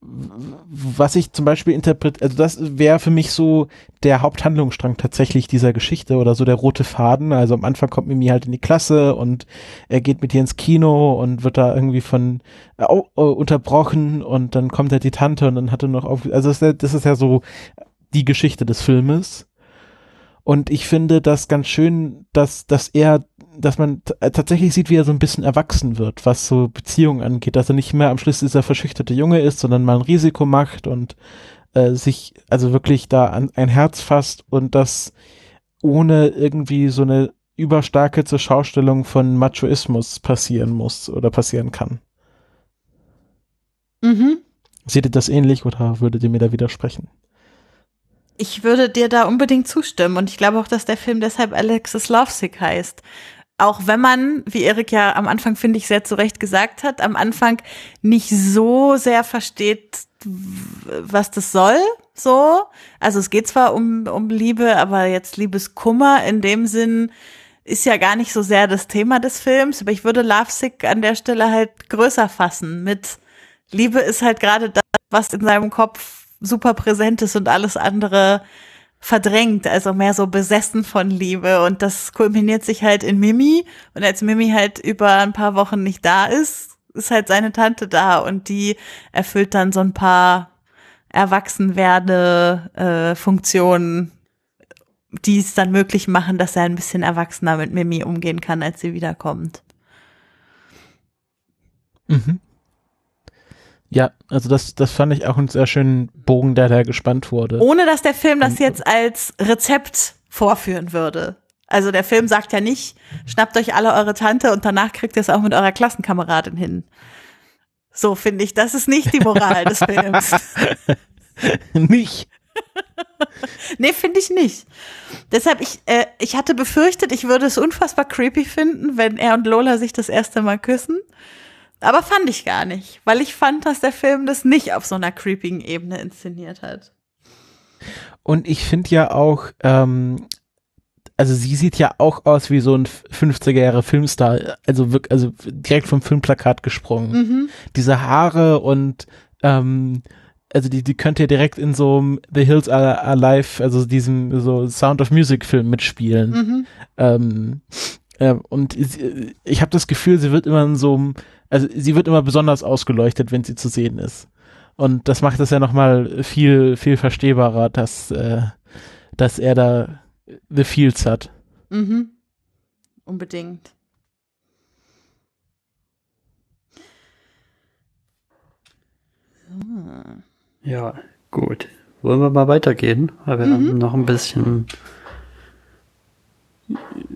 was ich zum Beispiel interpretiere, also das wäre für mich so der Haupthandlungsstrang tatsächlich dieser Geschichte oder so der rote Faden. Also am Anfang kommt Mimi halt in die Klasse und er geht mit ihr ins Kino und wird da irgendwie von äh, äh, unterbrochen und dann kommt halt die Tante und dann hat er noch auf, also das ist, ja- das ist ja so die Geschichte des Filmes. Und ich finde das ganz schön, dass, dass er, dass man äh, tatsächlich sieht, wie er so ein bisschen erwachsen wird, was so Beziehungen angeht, dass er nicht mehr am Schluss dieser verschüchterte Junge ist, sondern mal ein Risiko macht und äh, sich also wirklich da an ein Herz fasst und das ohne irgendwie so eine überstarke zur Schaustellung von Machoismus passieren muss oder passieren kann. Mhm. Seht ihr das ähnlich oder würdet ihr mir da widersprechen? Ich würde dir da unbedingt zustimmen und ich glaube auch, dass der Film deshalb Alexis Lovesick heißt. Auch wenn man, wie Erik ja am Anfang, finde ich, sehr zu Recht gesagt hat, am Anfang nicht so sehr versteht, was das soll, so. Also es geht zwar um, um Liebe, aber jetzt Liebeskummer in dem Sinn ist ja gar nicht so sehr das Thema des Films, aber ich würde Lovesick an der Stelle halt größer fassen mit Liebe ist halt gerade das, was in seinem Kopf super präsent ist und alles andere verdrängt, also mehr so besessen von Liebe und das kulminiert sich halt in Mimi und als Mimi halt über ein paar Wochen nicht da ist, ist halt seine Tante da und die erfüllt dann so ein paar Erwachsenwerde äh, die es dann möglich machen, dass er ein bisschen erwachsener mit Mimi umgehen kann, als sie wiederkommt. Mhm. Ja, also das, das fand ich auch einen sehr schönen Bogen, der da gespannt wurde. Ohne dass der Film das jetzt als Rezept vorführen würde. Also der Film sagt ja nicht, schnappt euch alle eure Tante und danach kriegt ihr es auch mit eurer Klassenkameradin hin. So finde ich, das ist nicht die Moral des Films. nicht. Nee, finde ich nicht. Deshalb, ich, äh, ich hatte befürchtet, ich würde es unfassbar creepy finden, wenn er und Lola sich das erste Mal küssen. Aber fand ich gar nicht, weil ich fand, dass der Film das nicht auf so einer creepigen Ebene inszeniert hat. Und ich finde ja auch, ähm, also sie sieht ja auch aus wie so ein 50er Jahre Filmstar, also wirklich, also direkt vom Filmplakat gesprungen. Mhm. Diese Haare und ähm, also die, die könnte ja direkt in so einem The Hills Are Alive, also diesem so Sound of Music Film mitspielen. Mhm. Ähm, äh, und sie- ich habe das Gefühl, sie wird immer in so einem, also sie wird immer besonders ausgeleuchtet, wenn sie zu sehen ist. Und das macht es ja nochmal viel, viel verstehbarer, dass, äh, dass er da The Fields hat. Mhm. Unbedingt. Ja, gut. Wollen wir mal weitergehen? Weil wir haben noch ein bisschen,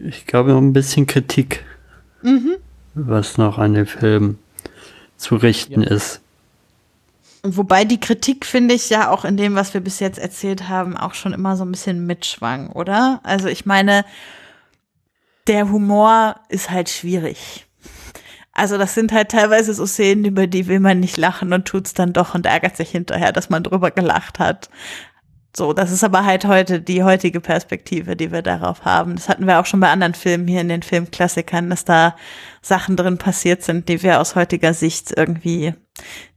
ich glaube, noch ein bisschen Kritik, Mhm. was noch an dem Film zu richten ist. Wobei die Kritik, finde ich, ja auch in dem, was wir bis jetzt erzählt haben, auch schon immer so ein bisschen mitschwang, oder? Also ich meine, der Humor ist halt schwierig. Also das sind halt teilweise so Szenen, über die will man nicht lachen und tut's dann doch und ärgert sich hinterher, dass man drüber gelacht hat. So, das ist aber halt heute die heutige Perspektive, die wir darauf haben. Das hatten wir auch schon bei anderen Filmen hier in den Filmklassikern, dass da Sachen drin passiert sind, die wir aus heutiger Sicht irgendwie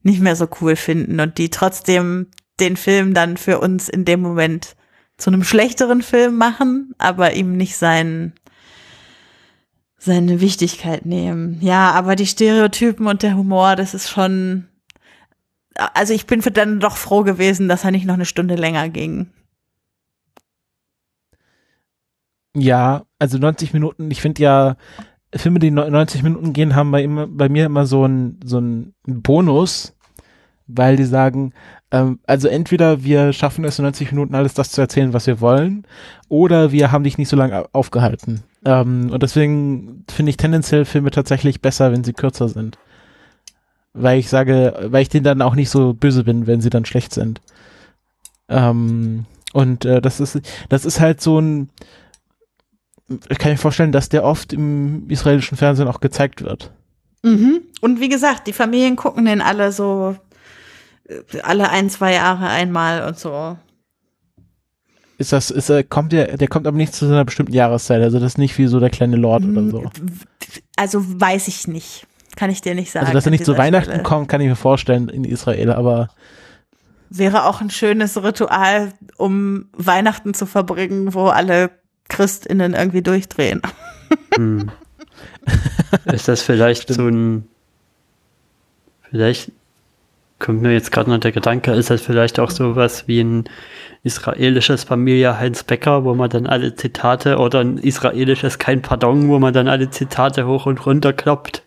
nicht mehr so cool finden und die trotzdem den Film dann für uns in dem Moment zu einem schlechteren Film machen, aber ihm nicht seinen seine Wichtigkeit nehmen. Ja, aber die Stereotypen und der Humor, das ist schon also ich bin für dann doch froh gewesen, dass er nicht noch eine Stunde länger ging. Ja, also 90 Minuten, ich finde ja, Filme, die 90 Minuten gehen, haben bei, immer, bei mir immer so einen so Bonus, weil die sagen, ähm, also entweder wir schaffen es in 90 Minuten alles das zu erzählen, was wir wollen, oder wir haben dich nicht so lange aufgehalten. Ähm, und deswegen finde ich tendenziell Filme tatsächlich besser, wenn sie kürzer sind. Weil ich sage, weil ich denen dann auch nicht so böse bin, wenn sie dann schlecht sind. Ähm, und äh, das ist, das ist halt so ein, ich kann mir vorstellen, dass der oft im israelischen Fernsehen auch gezeigt wird. Mhm. Und wie gesagt, die Familien gucken den alle so äh, alle ein, zwei Jahre einmal und so. Ist das, ist, äh, kommt der, der kommt aber nicht zu einer bestimmten Jahreszeit, also das ist nicht wie so der kleine Lord oder so. Also weiß ich nicht. Kann ich dir nicht sagen. Also, dass er nicht zu Weihnachten Stelle. kommt, kann ich mir vorstellen in Israel, aber Wäre auch ein schönes Ritual, um Weihnachten zu verbringen, wo alle ChristInnen irgendwie durchdrehen. Hm. Ist das vielleicht so ein, vielleicht kommt mir jetzt gerade noch der Gedanke, ist das vielleicht auch sowas wie ein israelisches Familie Heinz Becker, wo man dann alle Zitate oder ein israelisches Kein Pardon, wo man dann alle Zitate hoch und runter kloppt?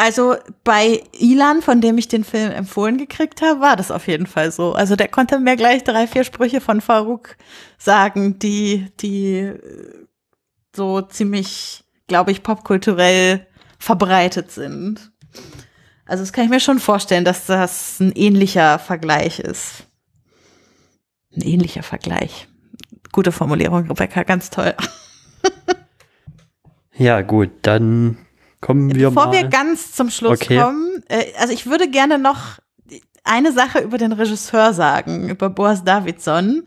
Also bei Ilan, von dem ich den Film empfohlen gekriegt habe, war das auf jeden Fall so. Also der konnte mir gleich drei, vier Sprüche von Farouk sagen, die, die äh, so ziemlich, glaube ich, popkulturell verbreitet sind. Also das kann ich mir schon vorstellen, dass das ein ähnlicher Vergleich ist. Ein ähnlicher Vergleich. Gute Formulierung, Rebecca, ganz toll. Ja, gut, dann kommen wir Bevor mal. wir ganz zum Schluss Okay. kommen, äh, also ich würde gerne noch eine Sache über den Regisseur sagen, über Boas Davidson,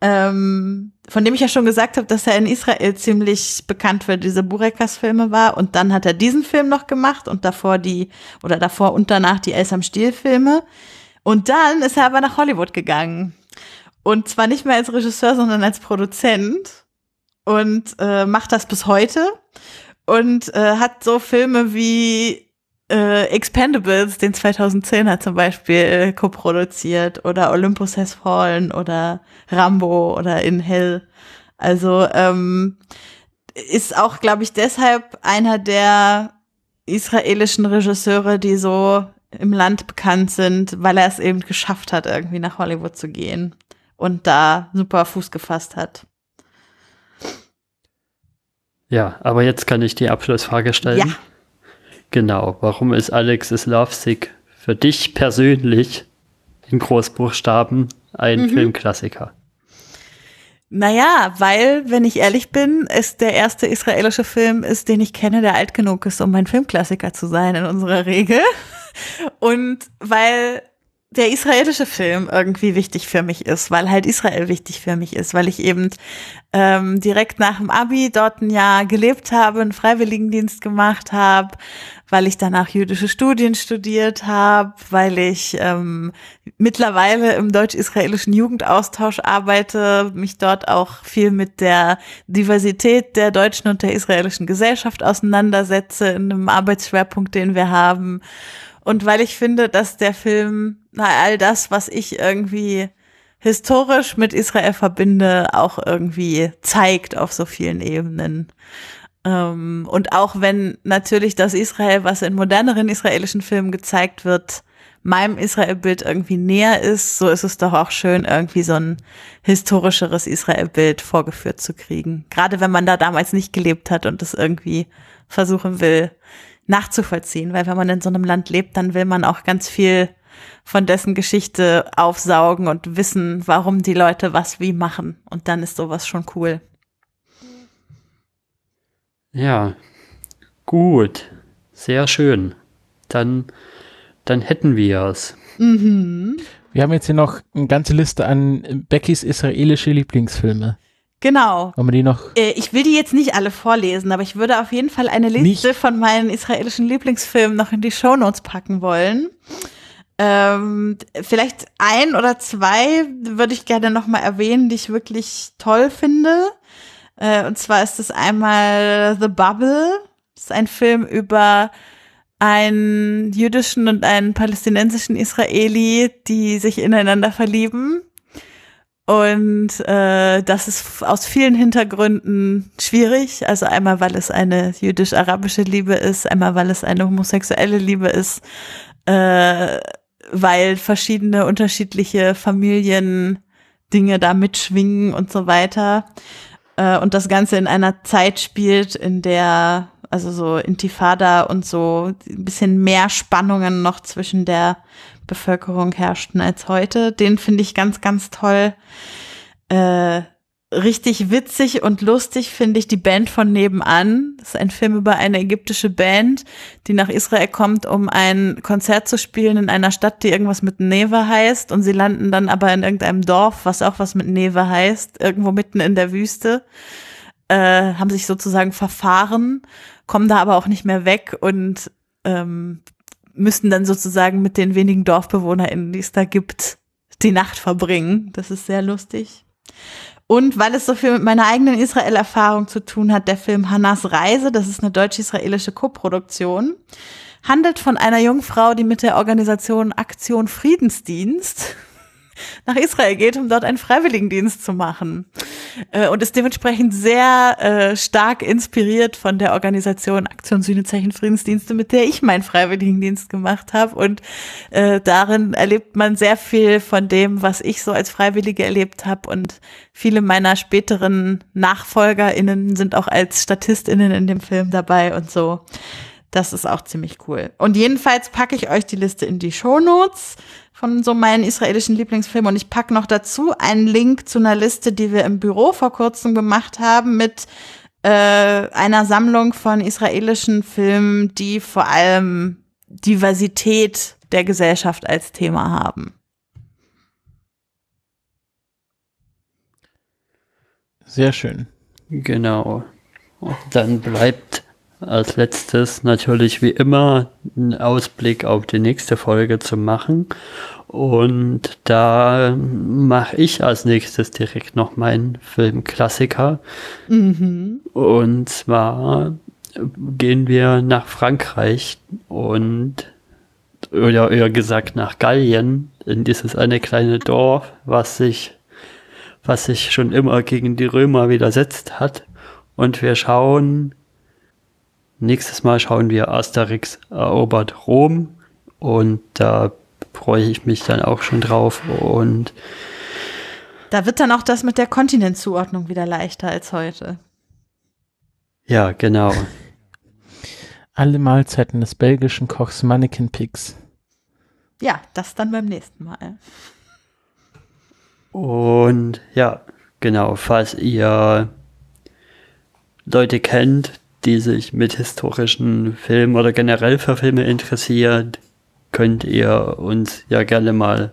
ähm, von dem ich ja schon gesagt habe, dass er in Israel ziemlich bekannt für diese Burekas-Filme war. Und dann hat er diesen Film noch gemacht und davor die, oder davor und danach die Els am Stiel-Filme. Und dann ist er aber nach Hollywood gegangen. Und zwar nicht mehr als Regisseur, sondern als Produzent. Und äh, macht das bis heute und äh, hat so Filme wie äh, Expendables, den 2010er zum Beispiel, äh, co-produziert oder Olympus Has Fallen oder Rambo oder In Hell. Also ähm, ist auch, glaube ich, deshalb einer der israelischen Regisseure, die so im Land bekannt sind, weil er es eben geschafft hat, irgendwie nach Hollywood zu gehen und da super Fuß gefasst hat. Ja, aber jetzt kann ich die Abschlussfrage stellen. Ja. Genau, warum ist Alex is Lovesick für dich persönlich in Großbuchstaben ein Mhm. Filmklassiker? Naja, weil, wenn ich ehrlich bin, es der erste israelische Film ist, den ich kenne, der alt genug ist, um ein Filmklassiker zu sein in unserer Regel. Und weil der israelische Film irgendwie wichtig für mich ist, weil halt Israel wichtig für mich ist, weil ich eben ähm, direkt nach dem Abi dort ein Jahr gelebt habe, einen Freiwilligendienst gemacht habe, weil ich danach jüdische Studien studiert habe, weil ich ähm, mittlerweile im deutsch-israelischen Jugendaustausch arbeite, mich dort auch viel mit der Diversität der deutschen und der israelischen Gesellschaft auseinandersetze, in einem Arbeitsschwerpunkt, den wir haben. Und weil ich finde, dass der Film na, all das, was ich irgendwie historisch mit Israel verbinde, auch irgendwie zeigt auf so vielen Ebenen. Ähm, und auch wenn natürlich das Israel, was in moderneren israelischen Filmen gezeigt wird, meinem Israelbild irgendwie näher ist, so ist es doch auch schön, irgendwie so ein historischeres Israelbild vorgeführt zu kriegen. Gerade wenn man da damals nicht gelebt hat und es irgendwie versuchen will, nachzuvollziehen. Weil wenn man in so einem Land lebt, dann will man auch ganz viel von dessen Geschichte aufsaugen und wissen, warum die Leute was wie machen. Und dann ist sowas schon cool. Ja, gut, sehr schön. Dann, dann hätten wir es. Mhm. wir haben jetzt hier noch eine ganze Liste an Beckys israelische Lieblingsfilme. Genau. Wollen wir die noch? Äh, Ich will die jetzt nicht alle vorlesen, aber ich würde auf jeden Fall eine Liste Nicht? von meinen israelischen Lieblingsfilmen noch in die Shownotes packen wollen. Ähm, vielleicht ein oder zwei würde ich gerne noch mal erwähnen, die ich wirklich toll finde. Äh, und zwar ist es einmal The Bubble. Das ist ein Film über einen jüdischen und einen palästinensischen Israeli, die sich ineinander verlieben. Und äh, das ist aus vielen Hintergründen schwierig. Also einmal, weil es eine jüdisch-arabische Liebe ist, einmal, weil es eine homosexuelle Liebe ist, äh, weil verschiedene unterschiedliche Familien Dinge da mitschwingen und so weiter. Äh, und das Ganze in einer Zeit spielt, in der also so Intifada und so ein bisschen mehr Spannungen noch zwischen der Bevölkerung herrschten als heute. Den finde ich ganz, ganz toll. Äh, richtig witzig und lustig finde ich die Band von nebenan. Das ist ein Film über eine ägyptische Band, die nach Israel kommt, um ein Konzert zu spielen in einer Stadt, die irgendwas mit Neve heißt. Und sie landen dann aber in irgendeinem Dorf, was auch was mit Neve heißt, irgendwo mitten in der Wüste. Äh, haben sich sozusagen verfahren kommen da aber auch nicht mehr weg und ähm, müssten dann sozusagen mit den wenigen DorfbewohnerInnen, die es da gibt, die Nacht verbringen. Das ist sehr lustig. Und weil es so viel mit meiner eigenen Israel-Erfahrung zu tun hat, der Film Hannas Reise, das ist eine deutsch-israelische Koproduktion, handelt von einer jungen Frau, die mit der Organisation Aktion Friedensdienst nach Israel geht, um dort einen Freiwilligendienst zu machen. Äh, und ist dementsprechend sehr äh, stark inspiriert von der Organisation Aktion Sühnezeichen Friedensdienste, mit der ich meinen Freiwilligendienst gemacht habe. Und äh, darin erlebt man sehr viel von dem, was ich so als Freiwillige erlebt habe. Und viele meiner späteren NachfolgerInnen sind auch als StatistInnen in dem Film dabei und so. Das ist auch ziemlich cool. Und jedenfalls packe ich euch die Liste in die Show Notes von so meinen israelischen Lieblingsfilmen. Und ich packe noch dazu einen Link zu einer Liste, die wir im Büro vor kurzem gemacht haben mit äh, einer Sammlung von israelischen Filmen, die vor allem Diversität der Gesellschaft als Thema haben. Sehr schön. Genau. Und dann bleibt als letztes natürlich wie immer einen Ausblick auf die nächste Folge zu machen. Und da mache ich als nächstes direkt noch meinen Filmklassiker. Mhm. Und zwar gehen wir nach Frankreich und oder eher gesagt nach Gallien, in dieses eine kleine Dorf, was sich, was sich schon immer gegen die Römer widersetzt hat. Und wir schauen Nächstes Mal schauen wir Asterix erobert Rom und da freue ich mich dann auch schon drauf und da wird dann auch das mit der Kontinentzuordnung wieder leichter als heute. Ja, genau. Alle Mahlzeiten des belgischen Kochs Mannequin Pigs. Ja, das dann beim nächsten Mal. Und ja, genau, falls ihr Leute kennt, die sich mit historischen Filmen oder generell für Filme interessiert, könnt ihr uns ja gerne mal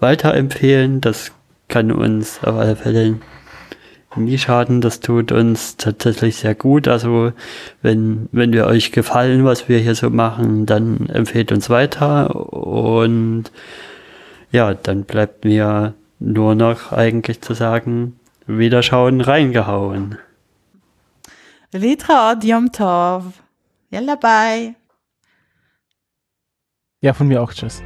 weiterempfehlen. Das kann uns auf alle Fälle nie schaden. Das tut uns tatsächlich sehr gut. Also wenn, wenn wir euch gefallen, was wir hier so machen, dann empfehlt uns weiter. Und ja, dann bleibt mir nur noch eigentlich zu sagen, Wiederschauen reingehauen. Letraod Yom Tov. Yalla, bye. Ja, von mir auch. Tschüss.